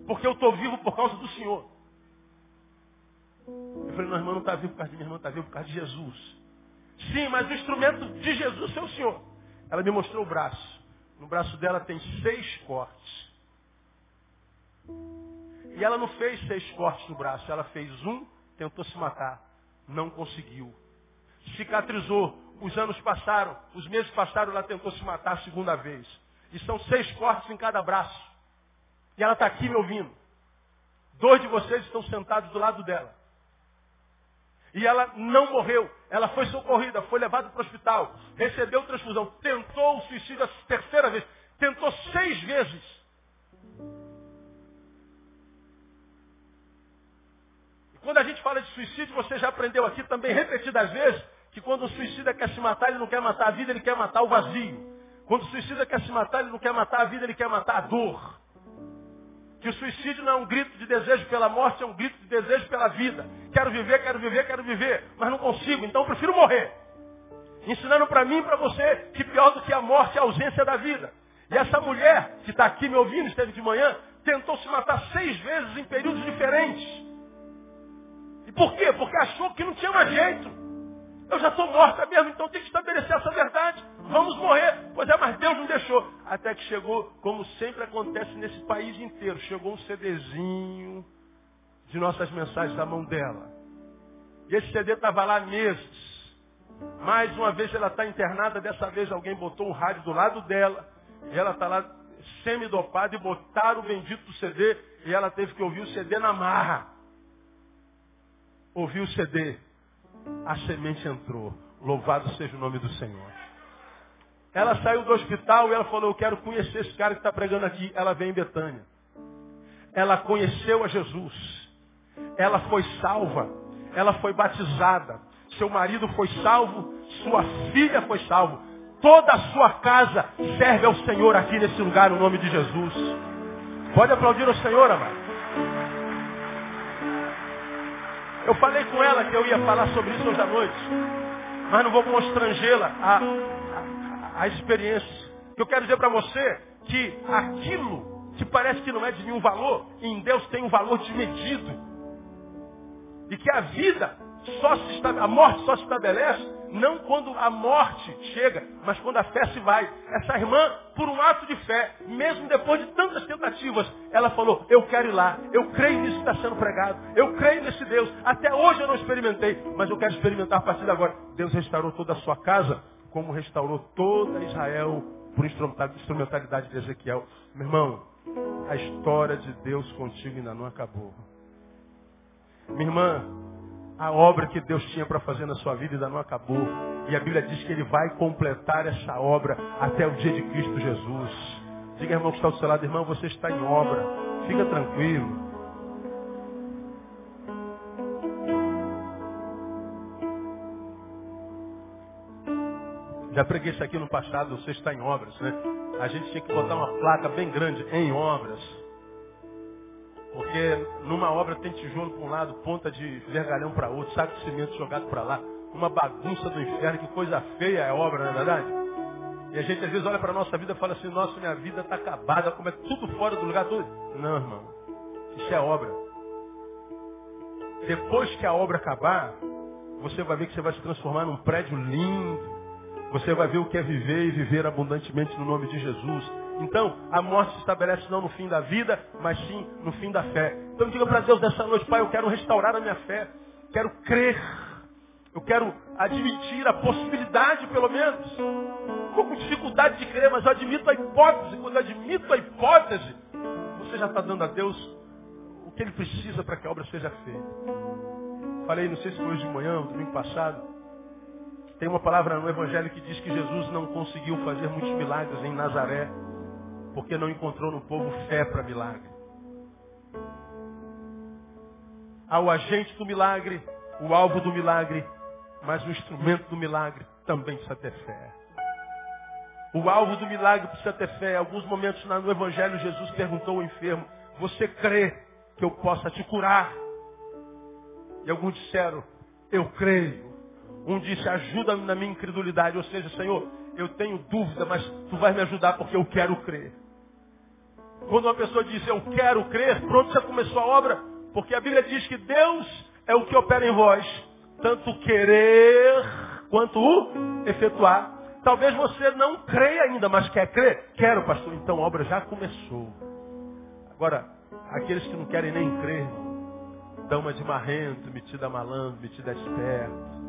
Porque eu estou vivo por causa do senhor. Eu falei, não, irmã não está vivo por causa de minha irmã, está vivo por causa de Jesus. Sim, mas o instrumento de Jesus é o senhor. Ela me mostrou o braço. No braço dela tem seis cortes. E ela não fez seis cortes no braço. Ela fez um, tentou se matar. Não conseguiu. Cicatrizou. Os anos passaram, os meses passaram, ela tentou se matar a segunda vez. E são seis cortes em cada braço. E ela está aqui me ouvindo. Dois de vocês estão sentados do lado dela. E ela não morreu. Ela foi socorrida, foi levada para o hospital, recebeu transfusão, tentou o suicídio a terceira vez. Tentou seis vezes. E quando a gente fala de suicídio, você já aprendeu aqui também repetidas vezes que quando o suicida quer se matar, ele não quer matar a vida, ele quer matar o vazio. Quando o suicida quer se matar, ele não quer matar a vida, ele quer matar a dor. Que o suicídio não é um grito de desejo pela morte, é um grito de desejo pela vida. Quero viver, quero viver, quero viver, mas não consigo, então eu prefiro morrer. Ensinando para mim e para você que pior do que a morte é a ausência da vida. E essa mulher que está aqui me ouvindo, esteve de manhã, tentou se matar seis vezes em períodos diferentes. E por quê? Porque achou que não tinha mais jeito. Eu já estou morta mesmo, então tem que estabelecer essa verdade. Vamos morrer. Pois é, mas Deus não deixou. Até que chegou, como sempre acontece nesse país inteiro, chegou um CDzinho de nossas mensagens na mão dela. E esse CD estava lá meses. Mais uma vez ela está internada, dessa vez alguém botou um rádio do lado dela. E ela está lá semi-dopada e botaram o bendito CD e ela teve que ouvir o CD na marra. Ouviu o CD. A semente entrou. Louvado seja o nome do Senhor. Ela saiu do hospital e ela falou, eu quero conhecer esse cara que está pregando aqui. Ela vem em Betânia. Ela conheceu a Jesus. Ela foi salva. Ela foi batizada. Seu marido foi salvo. Sua filha foi salva. Toda a sua casa serve ao Senhor aqui nesse lugar, no nome de Jesus. Pode aplaudir o Senhor, amado. Eu falei com ela que eu ia falar sobre isso hoje à noite, mas não vou constrangê-la a, a, experiência. Eu quero dizer para você que aquilo que parece que não é de nenhum valor, em Deus tem um valor desmedido. E que a vida só se a morte só se estabelece não quando a morte chega, mas quando a fé se vai. Essa irmã, por um ato de fé, mesmo depois de tantas tentativas, ela falou, eu quero ir lá, eu creio nisso que está sendo pregado, eu creio nesse Deus. Até hoje eu não experimentei, mas eu quero experimentar a partir de agora. Deus restaurou toda a sua casa, como restaurou toda Israel por instrumentalidade de Ezequiel. Meu irmão, a história de Deus contigo ainda não acabou. Minha irmã, a obra que Deus tinha para fazer na sua vida ainda não acabou. E a Bíblia diz que Ele vai completar essa obra até o dia de Cristo Jesus. Diga, irmão, que está ao seu lado, irmão, você está em obra. Fica tranquilo. Já preguei isso aqui no passado, você está em obras, né? A gente tinha que botar uma placa bem grande em obras. Porque numa obra tem tijolo para um lado, ponta de vergalhão para outro, saco de cimento jogado para lá. Uma bagunça do inferno, que coisa feia é obra, não é verdade? E a gente às vezes olha para a nossa vida e fala assim, nossa, minha vida está acabada, como é tudo fora do lugar, tudo. Não, irmão. Isso é obra. Depois que a obra acabar, você vai ver que você vai se transformar num prédio lindo. Você vai ver o que é viver e viver abundantemente no nome de Jesus. Então, a morte se estabelece não no fim da vida, mas sim no fim da fé. Então diga para Deus nessa noite, Pai, eu quero restaurar a minha fé. Quero crer. Eu quero admitir a possibilidade, pelo menos. Estou com dificuldade de crer, mas eu admito a hipótese. Quando eu admito a hipótese, você já está dando a Deus o que Ele precisa para que a obra seja feita. Falei, não sei se foi hoje de manhã, domingo passado. Tem uma palavra no Evangelho que diz que Jesus não conseguiu fazer muitos milagres em Nazaré porque não encontrou no povo fé para milagre. Há o agente do milagre, o alvo do milagre, mas o instrumento do milagre também precisa ter fé. O alvo do milagre precisa ter fé. Em alguns momentos no Evangelho, Jesus perguntou ao enfermo, você crê que eu possa te curar? E alguns disseram, eu creio. Um disse, ajuda-me na minha incredulidade. Ou seja, Senhor, eu tenho dúvida, mas tu vais me ajudar porque eu quero crer. Quando uma pessoa diz eu quero crer, pronto, já começou a obra. Porque a Bíblia diz que Deus é o que opera em vós. Tanto querer quanto o efetuar. Talvez você não creia ainda, mas quer crer? Quero, pastor. Então a obra já começou. Agora, aqueles que não querem nem crer, dão uma de marrento, metida malandro, metida esperto.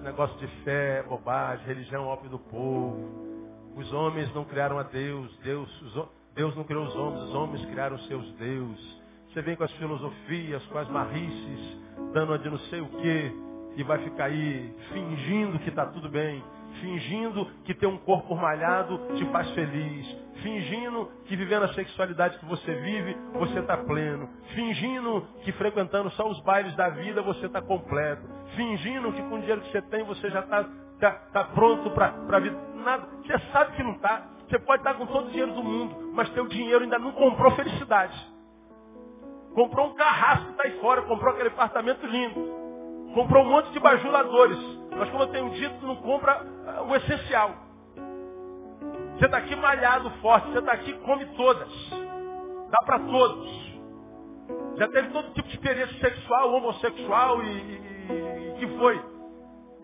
Esse negócio de fé, bobagem, religião, ópio do povo. Os homens não criaram a Deus. Deus, os Deus não criou os homens, os homens criaram seus deuses. Você vem com as filosofias, com as marrices, dando a de não sei o quê, e vai ficar aí fingindo que está tudo bem. Fingindo que ter um corpo malhado te faz feliz, fingindo que vivendo a sexualidade que você vive, você está pleno, fingindo que frequentando só os bailes da vida você está completo, fingindo que com o dinheiro que você tem você já está tá, tá pronto para a vida. Nada. Você sabe que não está. Você pode estar com todo o dinheiro do mundo, mas teu dinheiro ainda não comprou felicidade. Comprou um carrasco que está aí fora, comprou aquele apartamento lindo. Comprou um monte de bajuladores. Mas como eu tenho dito, não compra uh, o essencial. Você está aqui malhado forte, você está aqui come todas. Dá para todos. Já teve todo tipo de experiência sexual, homossexual e, e, e que foi.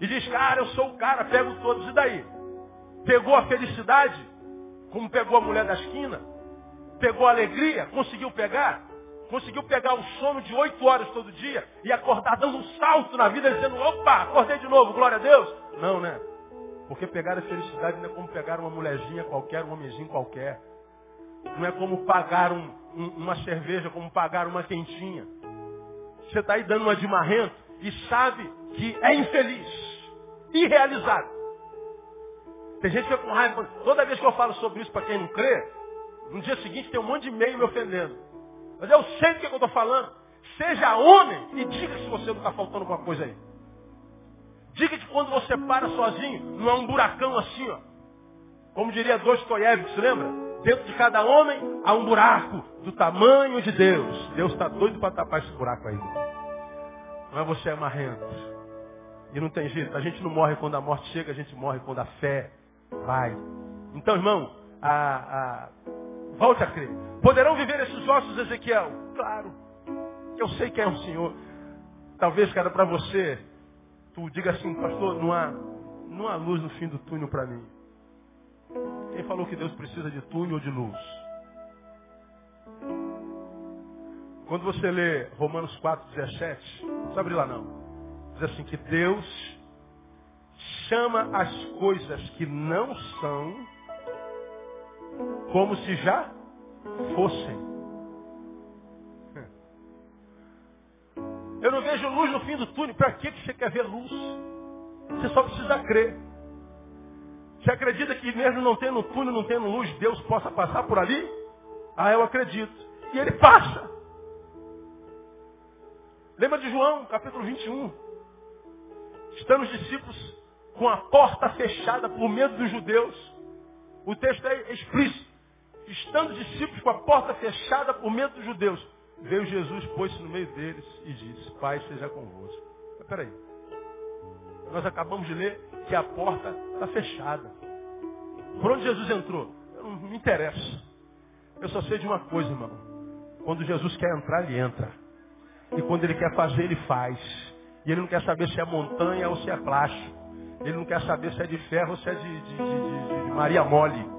E diz, cara, eu sou o cara, pego todos. E daí? Pegou a felicidade, como pegou a mulher da esquina? Pegou a alegria? Conseguiu pegar? Conseguiu pegar o sono de oito horas todo dia e acordar dando um salto na vida, dizendo, opa, acordei de novo, glória a Deus? Não, né? Porque pegar a felicidade não é como pegar uma mulherzinha qualquer, um homenzinho qualquer. Não é como pagar um, um, uma cerveja, como pagar uma quentinha. Você está aí dando uma de marrento e sabe que é infeliz, irrealizado. Tem gente que fica com raiva. Toda vez que eu falo sobre isso para quem não crê, no dia seguinte tem um monte de e-mail me ofendendo. Mas eu sei do que eu estou falando. Seja homem e diga se você não está faltando alguma coisa aí. Diga que quando você para sozinho, não é um buracão assim, ó. Como diria Dostoiévski, lembra? Dentro de cada homem há um buraco do tamanho de Deus. Deus está doido para tapar esse buraco aí. Mas você é marrento. E não tem jeito. A gente não morre quando a morte chega, a gente morre quando a fé vai. Então, irmão, a, a... volte a crer. Poderão viver esses ossos, Ezequiel? Claro. Eu sei que é um Senhor. Talvez, cara, para você, tu diga assim, pastor, não há, não há luz no fim do túnel para mim. Quem falou que Deus precisa de túnel ou de luz? Quando você lê Romanos 4, 17, não abrir lá não. Diz assim que Deus chama as coisas que não são como se já fossem. Eu não vejo luz no fim do túnel. Para que você quer ver luz? Você só precisa crer. Você acredita que mesmo não tendo túnel, não tendo luz, Deus possa passar por ali? Ah, eu acredito. E ele passa. Lembra de João, capítulo 21? Estando os discípulos com a porta fechada por medo dos judeus. O texto é explícito. Estando os discípulos com a porta fechada por medo dos judeus, veio Jesus, pôs-se no meio deles e disse, Pai seja convosco. Mas peraí. Nós acabamos de ler que a porta está fechada. Por onde Jesus entrou? Não me interessa. Eu só sei de uma coisa, irmão. Quando Jesus quer entrar, ele entra. E quando ele quer fazer, ele faz. E ele não quer saber se é montanha ou se é plástico. Ele não quer saber se é de ferro ou se é de, de, de, de Maria Mole.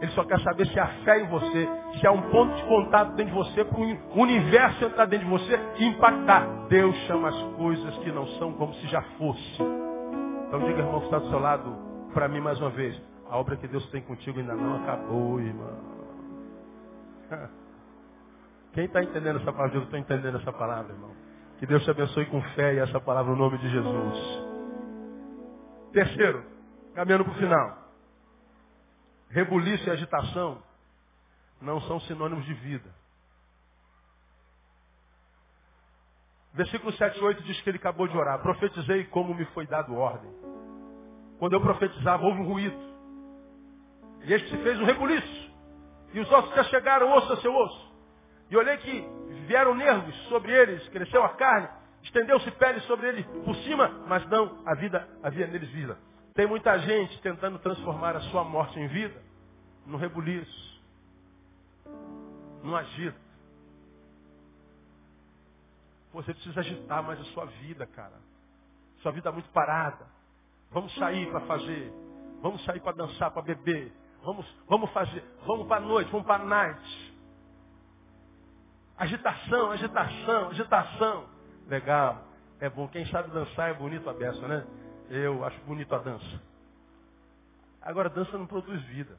Ele só quer saber se há fé em você, se há um ponto de contato dentro de você, para o universo entrar dentro de você e impactar. Deus chama as coisas que não são como se já fosse. Então diga, irmão, que está do seu lado, para mim mais uma vez. A obra que Deus tem contigo ainda não acabou, irmão. Quem está entendendo essa palavra? Eu estou entendendo essa palavra, irmão. Que Deus te abençoe com fé e essa palavra no nome de Jesus. Terceiro, caminhando para o final. Rebuliço e agitação não são sinônimos de vida. Versículo 7 e 8 diz que ele acabou de orar. Profetizei como me foi dado ordem. Quando eu profetizava, houve um ruído. E este se fez um rebuliço. E os ossos já chegaram osso a seu osso. E olhei que vieram nervos sobre eles, cresceu a carne, estendeu-se pele sobre ele por cima, mas não, a vida havia neles vida. Tem muita gente tentando transformar a sua morte em vida no rebuliço, no agito. Você precisa agitar mais a sua vida, cara. Sua vida é muito parada. Vamos sair para fazer. Vamos sair para dançar, para beber. Vamos, vamos fazer. Vamos para a noite, vamos para a night. Agitação, agitação, agitação. Legal. É bom. Quem sabe dançar é bonito a beça, né? Eu acho bonito a dança. Agora, dança não produz vida.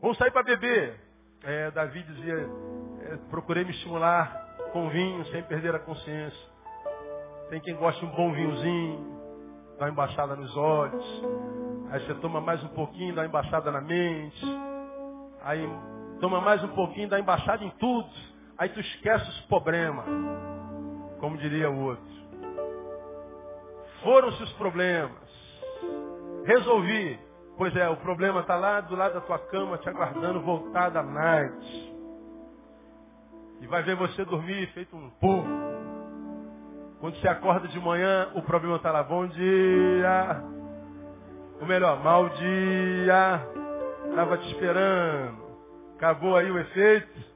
Vamos sair para beber. É, Davi dizia, é, procurei me estimular com vinho sem perder a consciência. Tem quem goste de um bom vinhozinho, dá uma embaixada nos olhos. Aí você toma mais um pouquinho, dá uma embaixada na mente. Aí toma mais um pouquinho, dá uma embaixada em tudo. Aí tu esquece os problemas. Como diria o outro. Foram-se os problemas. Resolvi. Pois é, o problema está lá do lado da tua cama, te aguardando, voltada à night. E vai ver você dormir feito um porco. Quando você acorda de manhã, o problema está lá. Bom dia. Ou melhor, mau dia. Estava te esperando. Acabou aí o efeito?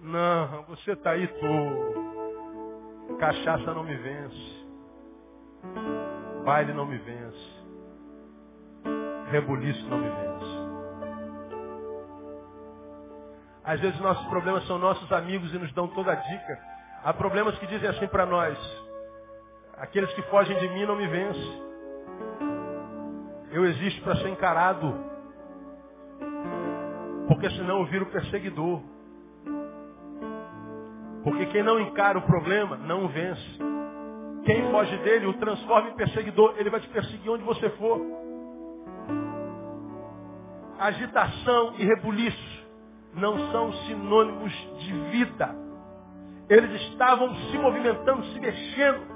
Não, você está aí, tu. Cachaça não me vence. Baile não me vence. Rebuliço não me vence. Às vezes nossos problemas são nossos amigos e nos dão toda a dica. Há problemas que dizem assim para nós. Aqueles que fogem de mim não me vencem. Eu existo para ser encarado. Porque senão eu viro perseguidor. Porque quem não encara o problema não vence. Quem foge dele o transforma em perseguidor. Ele vai te perseguir onde você for. Agitação e rebuliço não são sinônimos de vida. Eles estavam se movimentando, se mexendo.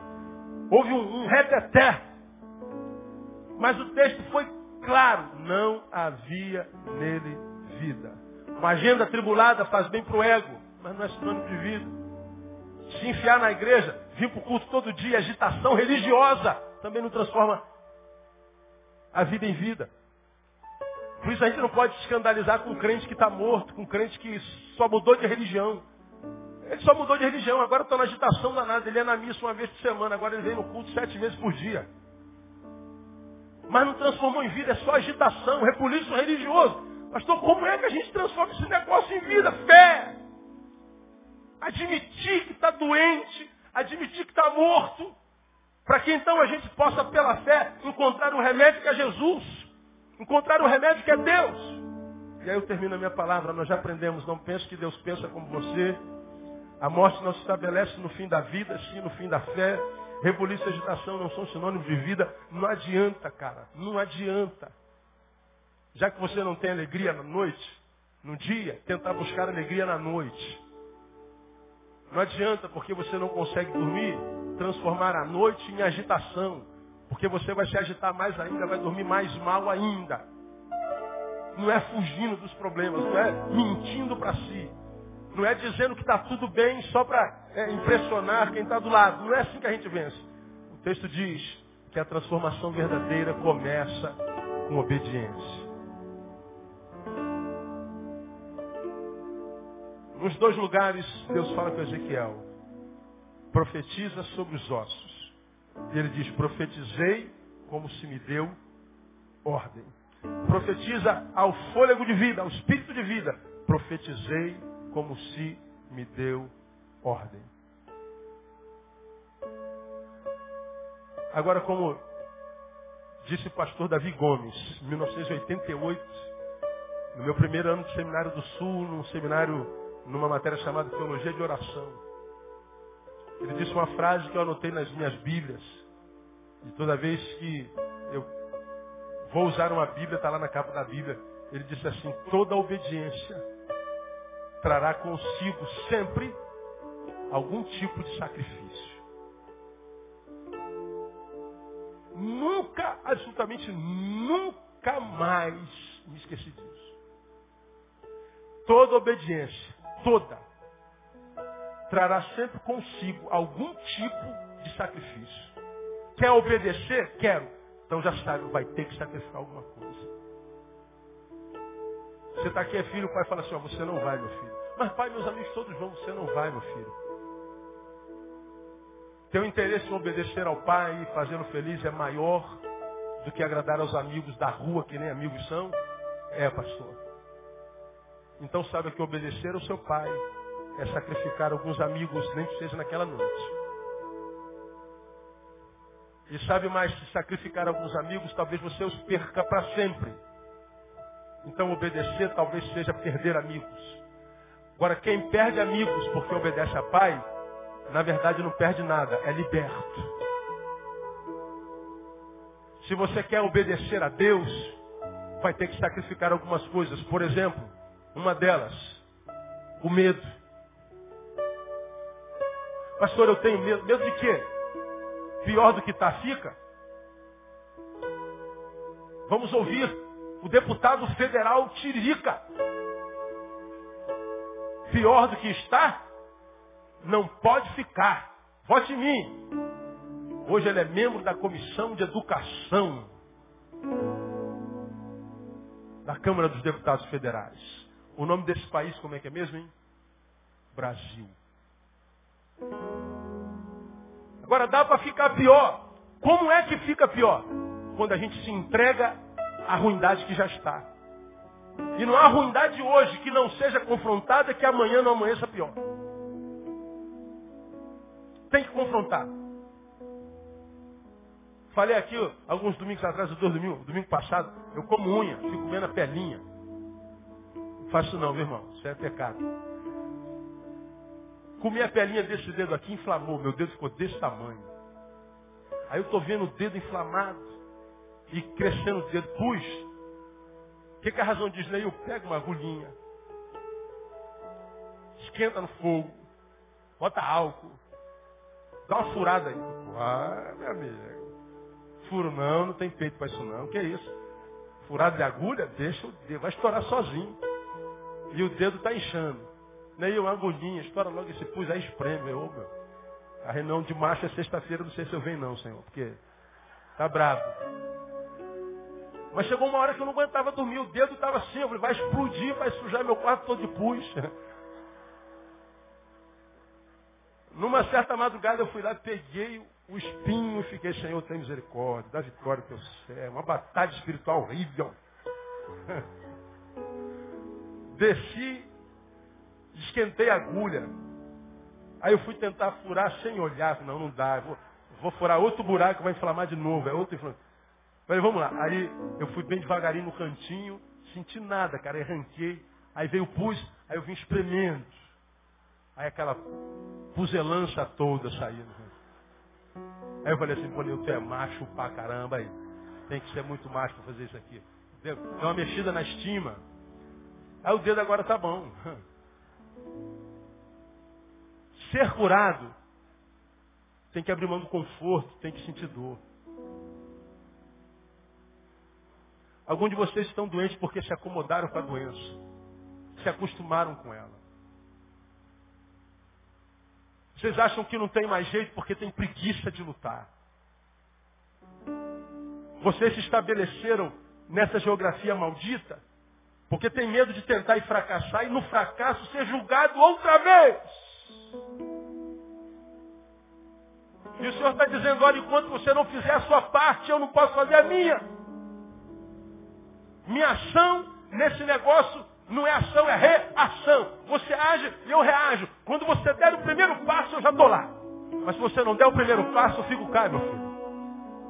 Houve um, um. Mas o texto foi claro. Não havia nele vida. Uma agenda tribulada faz bem para o ego, mas não é sinônimo de vida. Se enfiar na igreja, vir para o culto todo dia, agitação religiosa, também não transforma a vida em vida. Por isso a gente não pode se escandalizar com um crente que está morto, com um crente que só mudou de religião. Ele só mudou de religião, agora está na agitação danada. Ele é na missa uma vez por semana, agora ele vem no culto sete vezes por dia. Mas não transformou em vida, é só agitação, repuliço religioso. Pastor, como é que a gente transforma esse negócio em vida? Fé! Admitir que está doente, admitir que está morto, para que então a gente possa, pela fé, encontrar um remédio que é Jesus. Encontrar o remédio que é Deus. E aí eu termino a minha palavra. Nós já aprendemos. Não pense que Deus pensa como você. A morte não se estabelece no fim da vida, sim no fim da fé. Rebuliço e agitação não são sinônimos de vida. Não adianta, cara. Não adianta. Já que você não tem alegria na noite, no dia, tentar buscar alegria na noite. Não adianta, porque você não consegue dormir, transformar a noite em agitação. Porque você vai se agitar mais ainda, vai dormir mais mal ainda. Não é fugindo dos problemas, não é mentindo para si. Não é dizendo que está tudo bem só para é, impressionar quem está do lado. Não é assim que a gente vence. O texto diz que a transformação verdadeira começa com obediência. Nos dois lugares, Deus fala com Ezequiel. Profetiza sobre os ossos. E ele diz, profetizei como se me deu ordem. Profetiza ao fôlego de vida, ao espírito de vida. Profetizei como se me deu ordem. Agora, como disse o pastor Davi Gomes, em 1988, no meu primeiro ano de seminário do Sul, num seminário, numa matéria chamada Teologia de Oração. Ele disse uma frase que eu anotei nas minhas Bíblias. E toda vez que eu vou usar uma Bíblia, está lá na capa da Bíblia. Ele disse assim: toda obediência trará consigo sempre algum tipo de sacrifício. Nunca, absolutamente nunca mais me esqueci disso. Toda obediência, toda, trará sempre consigo algum tipo de sacrifício. Quer obedecer? Quero. Então já sabe, vai ter que sacrificar alguma coisa. Você está aqui, é filho, o pai fala assim, ó, você não vai, meu filho. Mas pai, meus amigos todos vão, você não vai, meu filho. Teu interesse em obedecer ao pai e fazê-lo feliz é maior do que agradar aos amigos da rua, que nem amigos são? É, pastor. Então sabe que obedecer ao seu pai é sacrificar alguns amigos, nem que seja naquela noite. E sabe mais, se sacrificar alguns amigos, talvez você os perca para sempre. Então obedecer talvez seja perder amigos. Agora, quem perde amigos porque obedece a pai, na verdade não perde nada, é liberto. Se você quer obedecer a Deus, vai ter que sacrificar algumas coisas. Por exemplo, uma delas, o medo. Pastor, eu tenho medo. Medo de quê? Pior do que está, fica. Vamos ouvir o deputado federal Tiririca. Pior do que está, não pode ficar. Vote em mim. Hoje ele é membro da Comissão de Educação da Câmara dos Deputados Federais. O nome desse país, como é que é mesmo, hein? Brasil. Agora dá para ficar pior. Como é que fica pior? Quando a gente se entrega à ruindade que já está. E não há ruindade hoje que não seja confrontada que amanhã não amanheça pior. Tem que confrontar. Falei aqui alguns domingos atrás, dois domingos, domingo passado, eu como unha, fico comendo a pelinha. Faço não, meu irmão, isso é pecado. Comi a pelinha desse dedo aqui, inflamou, meu dedo ficou desse tamanho. Aí eu estou vendo o dedo inflamado e crescendo o dedo. Pus. O que, que a razão diz? Eu pego uma agulhinha, esquenta no fogo, bota álcool, dá uma furada aí. Ah, minha amiga. Furo não, não tem peito para isso não. Que é isso? Furado de agulha, deixa o dedo, vai estourar sozinho. E o dedo está inchando. Nem uma agulhinha, estoura logo esse pus, aí espreme. Ô, meu. A reunião de marcha é sexta-feira, não sei se eu venho não, Senhor, porque tá bravo. Mas chegou uma hora que eu não aguentava dormir, o dedo estava assim, eu falei, vai explodir, vai sujar meu quarto todo de pus. Numa certa madrugada eu fui lá, peguei o espinho e fiquei, Senhor, tem misericórdia, dá vitória teu céu. Uma batalha espiritual horrível. Desci esquentei a agulha. Aí eu fui tentar furar sem olhar. Não, não dá. Vou, vou furar outro buraco, vai inflamar de novo. É outro Falei, vamos lá. Aí eu fui bem devagarinho no cantinho, senti nada, cara. Arranquei. Aí veio o pus, aí eu vim espremendo. Aí aquela puzelança toda saindo. Aí eu falei assim, pô, tu é macho pra caramba aí. Tem que ser muito macho para fazer isso aqui. Deu uma mexida na estima. Aí o dedo agora tá bom. Ser curado tem que abrir mão do conforto, tem que sentir dor. Alguns de vocês estão doentes porque se acomodaram com a doença, se acostumaram com ela. Vocês acham que não tem mais jeito porque tem preguiça de lutar. Vocês se estabeleceram nessa geografia maldita porque tem medo de tentar e fracassar e no fracasso ser julgado outra vez. E o Senhor está dizendo, olha, enquanto você não fizer a sua parte, eu não posso fazer a minha. Minha ação nesse negócio não é ação, é reação. Você age e eu reajo. Quando você der o primeiro passo, eu já estou lá. Mas se você não der o primeiro passo, eu fico cá, meu filho.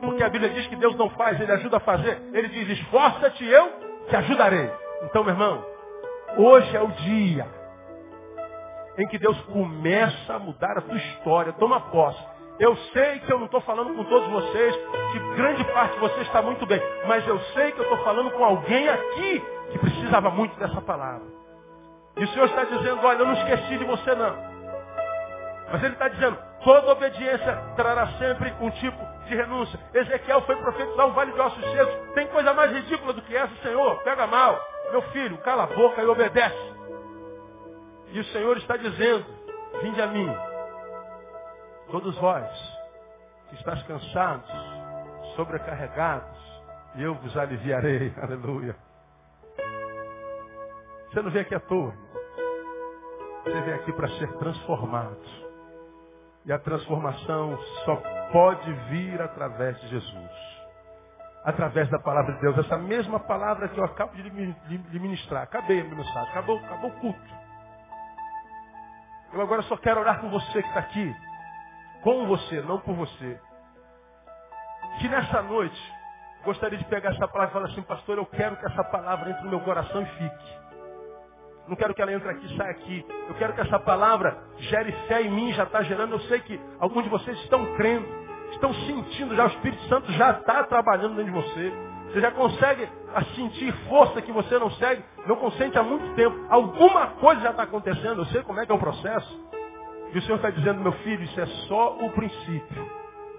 Porque a Bíblia diz que Deus não faz, Ele ajuda a fazer. Ele diz, esforça-te, eu te ajudarei. Então, meu irmão, hoje é o dia em que Deus começa a mudar a tua história. Toma posse. Eu sei que eu não estou falando com todos vocês, que grande parte de vocês está muito bem, mas eu sei que eu estou falando com alguém aqui que precisava muito dessa palavra. E o Senhor está dizendo, olha, eu não esqueci de você não. Mas Ele está dizendo, toda obediência trará sempre um tipo de renúncia. Ezequiel foi profetizar um vale de ossos secos. Tem coisa mais ridícula do que essa, Senhor? Pega mal. Meu filho, cala a boca e obedece. E o Senhor está dizendo, vinde a mim, todos vós que estáis cansados, sobrecarregados, e eu vos aliviarei. Aleluia. Você não vem aqui à toa. Você vem aqui para ser transformado. E a transformação só pode vir através de Jesus. Através da palavra de Deus. Essa mesma palavra que eu acabo de ministrar. Acabei a mensagem. Acabou, acabou o culto. Eu agora só quero orar com você que está aqui. Com você, não por você. Que nessa noite, gostaria de pegar essa palavra e falar assim, pastor, eu quero que essa palavra entre no meu coração e fique. Não quero que ela entre aqui e saia aqui. Eu quero que essa palavra gere fé em mim, já está gerando. Eu sei que alguns de vocês estão crendo. Estão sentindo já, o Espírito Santo já está trabalhando dentro de você. Você já consegue sentir força que você não segue, não consente há muito tempo. Alguma coisa já está acontecendo, eu sei como é que é o processo. E o Senhor está dizendo, meu filho, isso é só o princípio.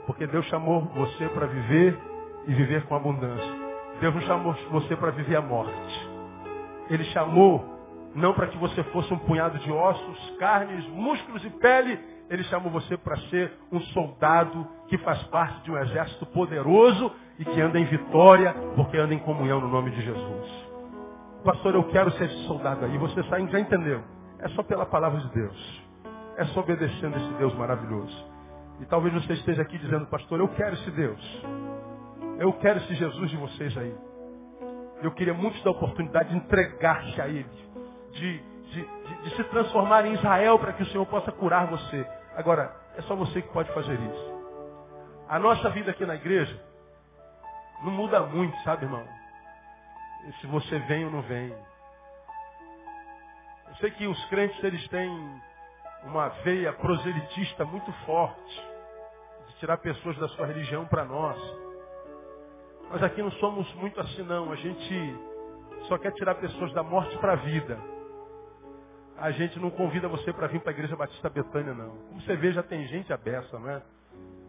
Porque Deus chamou você para viver e viver com abundância. Deus não chamou você para viver a morte. Ele chamou não para que você fosse um punhado de ossos, carnes, músculos e pele. Ele chamou você para ser um soldado que faz parte de um exército poderoso e que anda em vitória, porque anda em comunhão no nome de Jesus. Pastor, eu quero ser esse soldado aí. Você já entendeu? É só pela palavra de Deus. É só obedecendo esse Deus maravilhoso. E talvez você esteja aqui dizendo, pastor, eu quero esse Deus. Eu quero esse Jesus de vocês aí. Eu queria muito dar a oportunidade de entregar-se a Ele. De, de, de, de se transformar em Israel para que o Senhor possa curar você. Agora, é só você que pode fazer isso. A nossa vida aqui na igreja não muda muito, sabe, irmão? Se você vem ou não vem. Eu sei que os crentes, eles têm uma veia proselitista muito forte de tirar pessoas da sua religião para nós. Mas aqui não somos muito assim não. A gente só quer tirar pessoas da morte para a vida. A gente não convida você para vir para a Igreja Batista Betânia, não. Como você vê, já tem gente abessa, não é?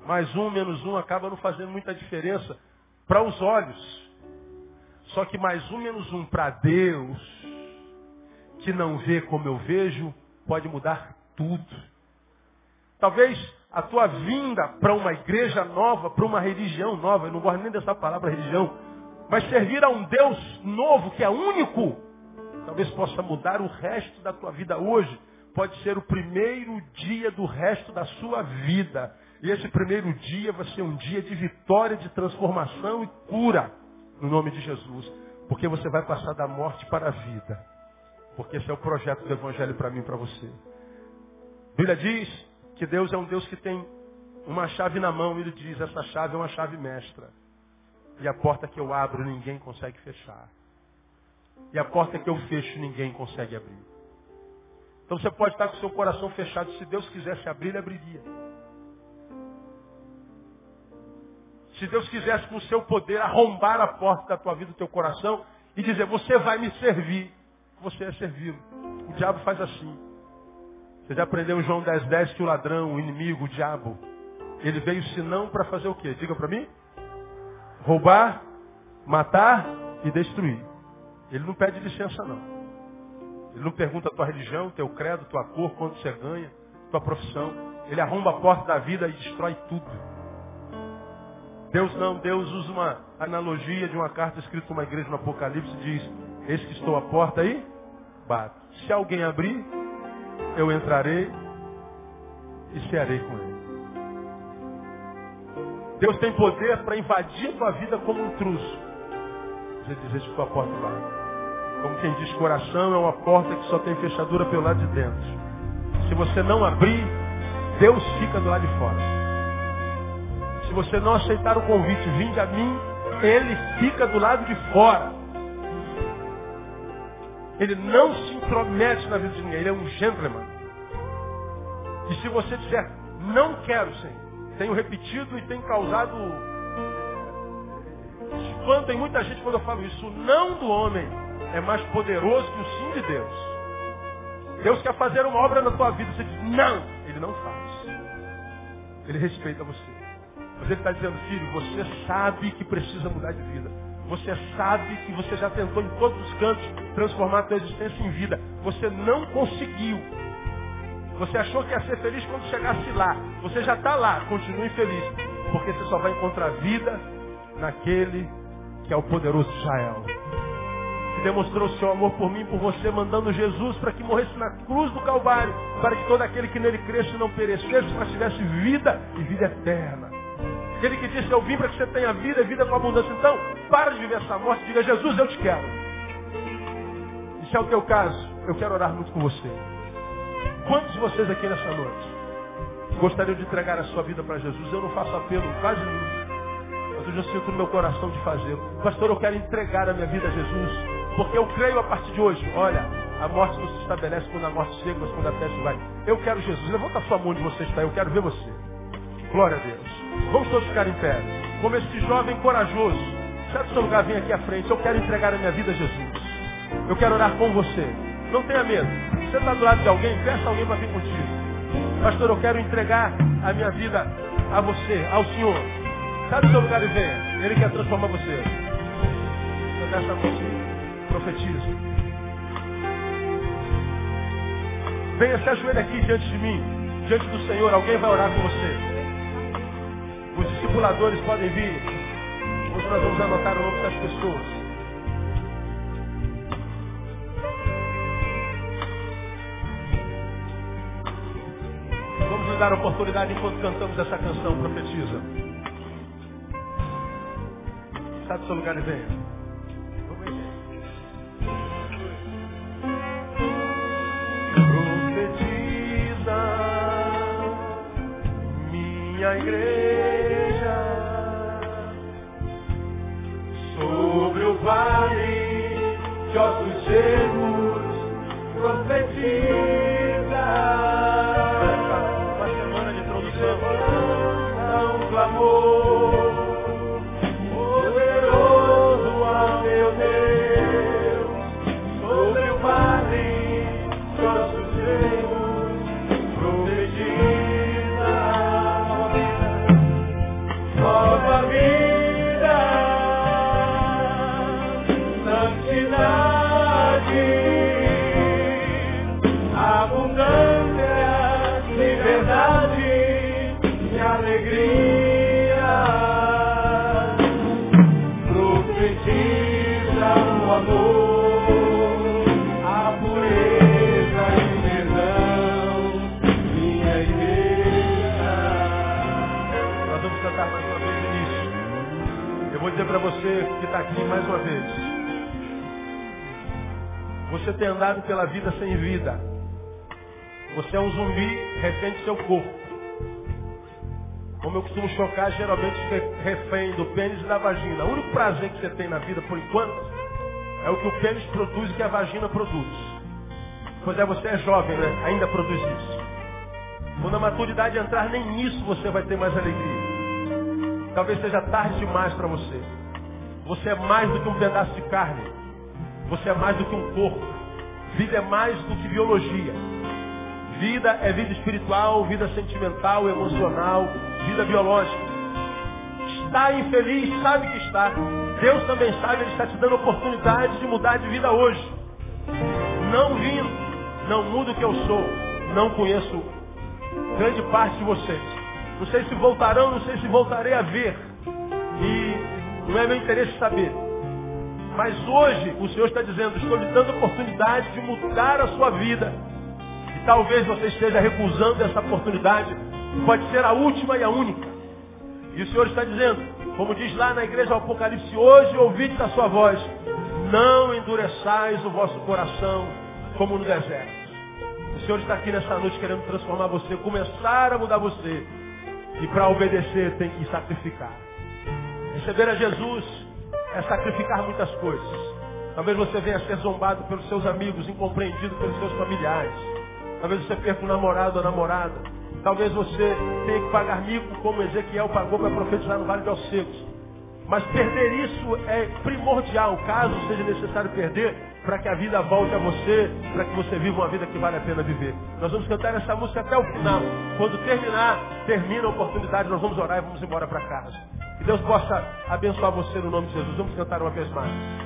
Mais um, menos um acaba não fazendo muita diferença para os olhos. Só que mais um, menos um para Deus, que não vê como eu vejo, pode mudar tudo. Talvez a tua vinda para uma igreja nova, para uma religião nova, eu não gosto nem dessa palavra religião, mas servir a um Deus novo, que é único, talvez possa mudar o resto da tua vida hoje. Pode ser o primeiro dia do resto da sua vida. E esse primeiro dia vai ser um dia de vitória, de transformação e cura, no nome de Jesus. Porque você vai passar da morte para a vida. Porque esse é o projeto do Evangelho para mim e para você. A Bíblia diz que Deus é um Deus que tem uma chave na mão. Ele diz, essa chave é uma chave mestra. E a porta que eu abro, ninguém consegue fechar. E a porta que eu fecho, ninguém consegue abrir. Então você pode estar com seu coração fechado. Se Deus quisesse abrir, ele abriria. Se Deus quisesse com o seu poder arrombar a porta da tua vida, do teu coração, e dizer, você vai me servir, você é servi-lo. O diabo faz assim. Você já aprendeu em João 10, 10 que o ladrão, o inimigo, o diabo, ele veio senão para fazer o quê? Diga para mim. Roubar, matar e destruir. Ele não pede licença não. Ele não pergunta a tua religião, teu credo, tua cor, quanto você ganha, tua profissão. Ele arromba a porta da vida e destrói tudo. Deus não, Deus usa uma analogia de uma carta escrita numa igreja no Apocalipse e diz, eis que estou à porta aí, bato. Se alguém abrir, eu entrarei e cearei com ele. Deus tem poder para invadir a tua vida como um intruso. Você dizer de tua porta lá. Como quem diz, coração é uma porta que só tem fechadura pelo lado de dentro. Se você não abrir, Deus fica do lado de fora. Se você não aceitar o convite, vinde a mim, Ele fica do lado de fora. Ele não se intromete na vida de ninguém. Ele é um gentleman. E se você disser, não quero, Senhor, tenho repetido e tem causado espanto em muita gente quando eu falo isso. Não do homem é mais poderoso que o sim de Deus. Deus quer fazer uma obra na tua vida. Você diz, não. Ele não faz. Ele respeita você. Mas ele está dizendo, filho, você sabe que precisa mudar de vida. Você sabe que você já tentou em todos os cantos transformar a tua existência em vida. Você não conseguiu. Você achou que ia ser feliz quando chegasse lá. Você já está lá, continue feliz. Porque você só vai encontrar vida naquele que é o poderoso Israel. Que demonstrou seu amor por mim por você, mandando Jesus para que morresse na cruz do Calvário, para que todo aquele que nele cresce não perecesse, mas tivesse vida e vida eterna. Aquele que disse, eu vim para que você tenha vida e vida com abundância. Então, para de viver essa morte, diga, Jesus, eu te quero. E se é o teu caso, eu quero orar muito com você. Quantos de vocês aqui nessa noite gostariam de entregar a sua vida para Jesus? Eu não faço apelo quase nunca. Mas eu sinto no meu coração de fazê-lo. Pastor, eu quero entregar a minha vida a Jesus. Porque eu creio a partir de hoje. Olha, a morte não se estabelece quando a morte chega, mas quando a peste vai. Eu quero Jesus. Levanta a sua mão onde você está. Eu quero ver você. Glória a Deus. Vamos todos ficar em pé. Como esse jovem corajoso. Sai do seu lugar, vem aqui à frente. Eu quero entregar a minha vida a Jesus. Eu quero orar com você. Não tenha medo. Você está do lado de alguém, peça alguém para vir contigo. Pastor, eu quero entregar a minha vida a você, ao Senhor. Sai do seu lugar e venha. Ele quer transformar você. Então, profetiza. Venha, se ajoelha aqui diante de mim, diante do Senhor. Alguém vai orar com você. Os discipuladores podem vir. Hoje nós vamos anotar o nome das pessoas. Vamos nos dar a oportunidade enquanto cantamos essa canção, profetiza. Sai do seu lugar e venha. Profetiza uma semana de introdução. Clamor Costumo chocar, geralmente re- refém do pênis e da vagina. O único prazer que você tem na vida, por enquanto, é o que o pênis produz e que a vagina produz. Pois é, você é jovem, né? Ainda produz isso. Quando a maturidade entrar, nem nisso você vai ter mais alegria. Talvez seja tarde demais para você. Você é mais do que um pedaço de carne. Você é mais do que um corpo. Vida é mais do que biologia. Vida é vida espiritual, vida sentimental, emocional, vida biológica. Está infeliz, sabe que está. Deus também sabe, Ele está te dando oportunidade de mudar de vida hoje. Não vindo, não mudo o que eu sou. Não conheço grande parte de vocês. Não sei se voltarão, não sei se voltarei a ver. E não é meu interesse saber. Mas hoje o Senhor está dizendo, estou lhe dando oportunidade de mudar a sua vida. E talvez você esteja recusando essa oportunidade. Pode ser a última e a única. E o Senhor está dizendo, como diz lá na igreja Apocalipse, hoje ouvide a sua voz, não endureçais o vosso coração como no deserto. O Senhor está aqui nessa noite querendo transformar você, começar a mudar você. E para obedecer tem que sacrificar. Receber a Jesus é sacrificar muitas coisas. Talvez você venha a ser zombado pelos seus amigos, incompreendido pelos seus familiares. Talvez você perca um namorado ou namorada. Talvez você tenha que pagar mico como Ezequiel pagou para profetizar no Vale de Ossos Secos. Mas perder isso é primordial, caso seja necessário perder, para que a vida volte a você, para que você viva uma vida que vale a pena viver. Nós vamos cantar essa música até o final. Quando terminar, termina a oportunidade, nós vamos orar e vamos embora para casa. Que Deus possa abençoar você no nome de Jesus. Vamos cantar uma vez mais.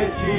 Profetiza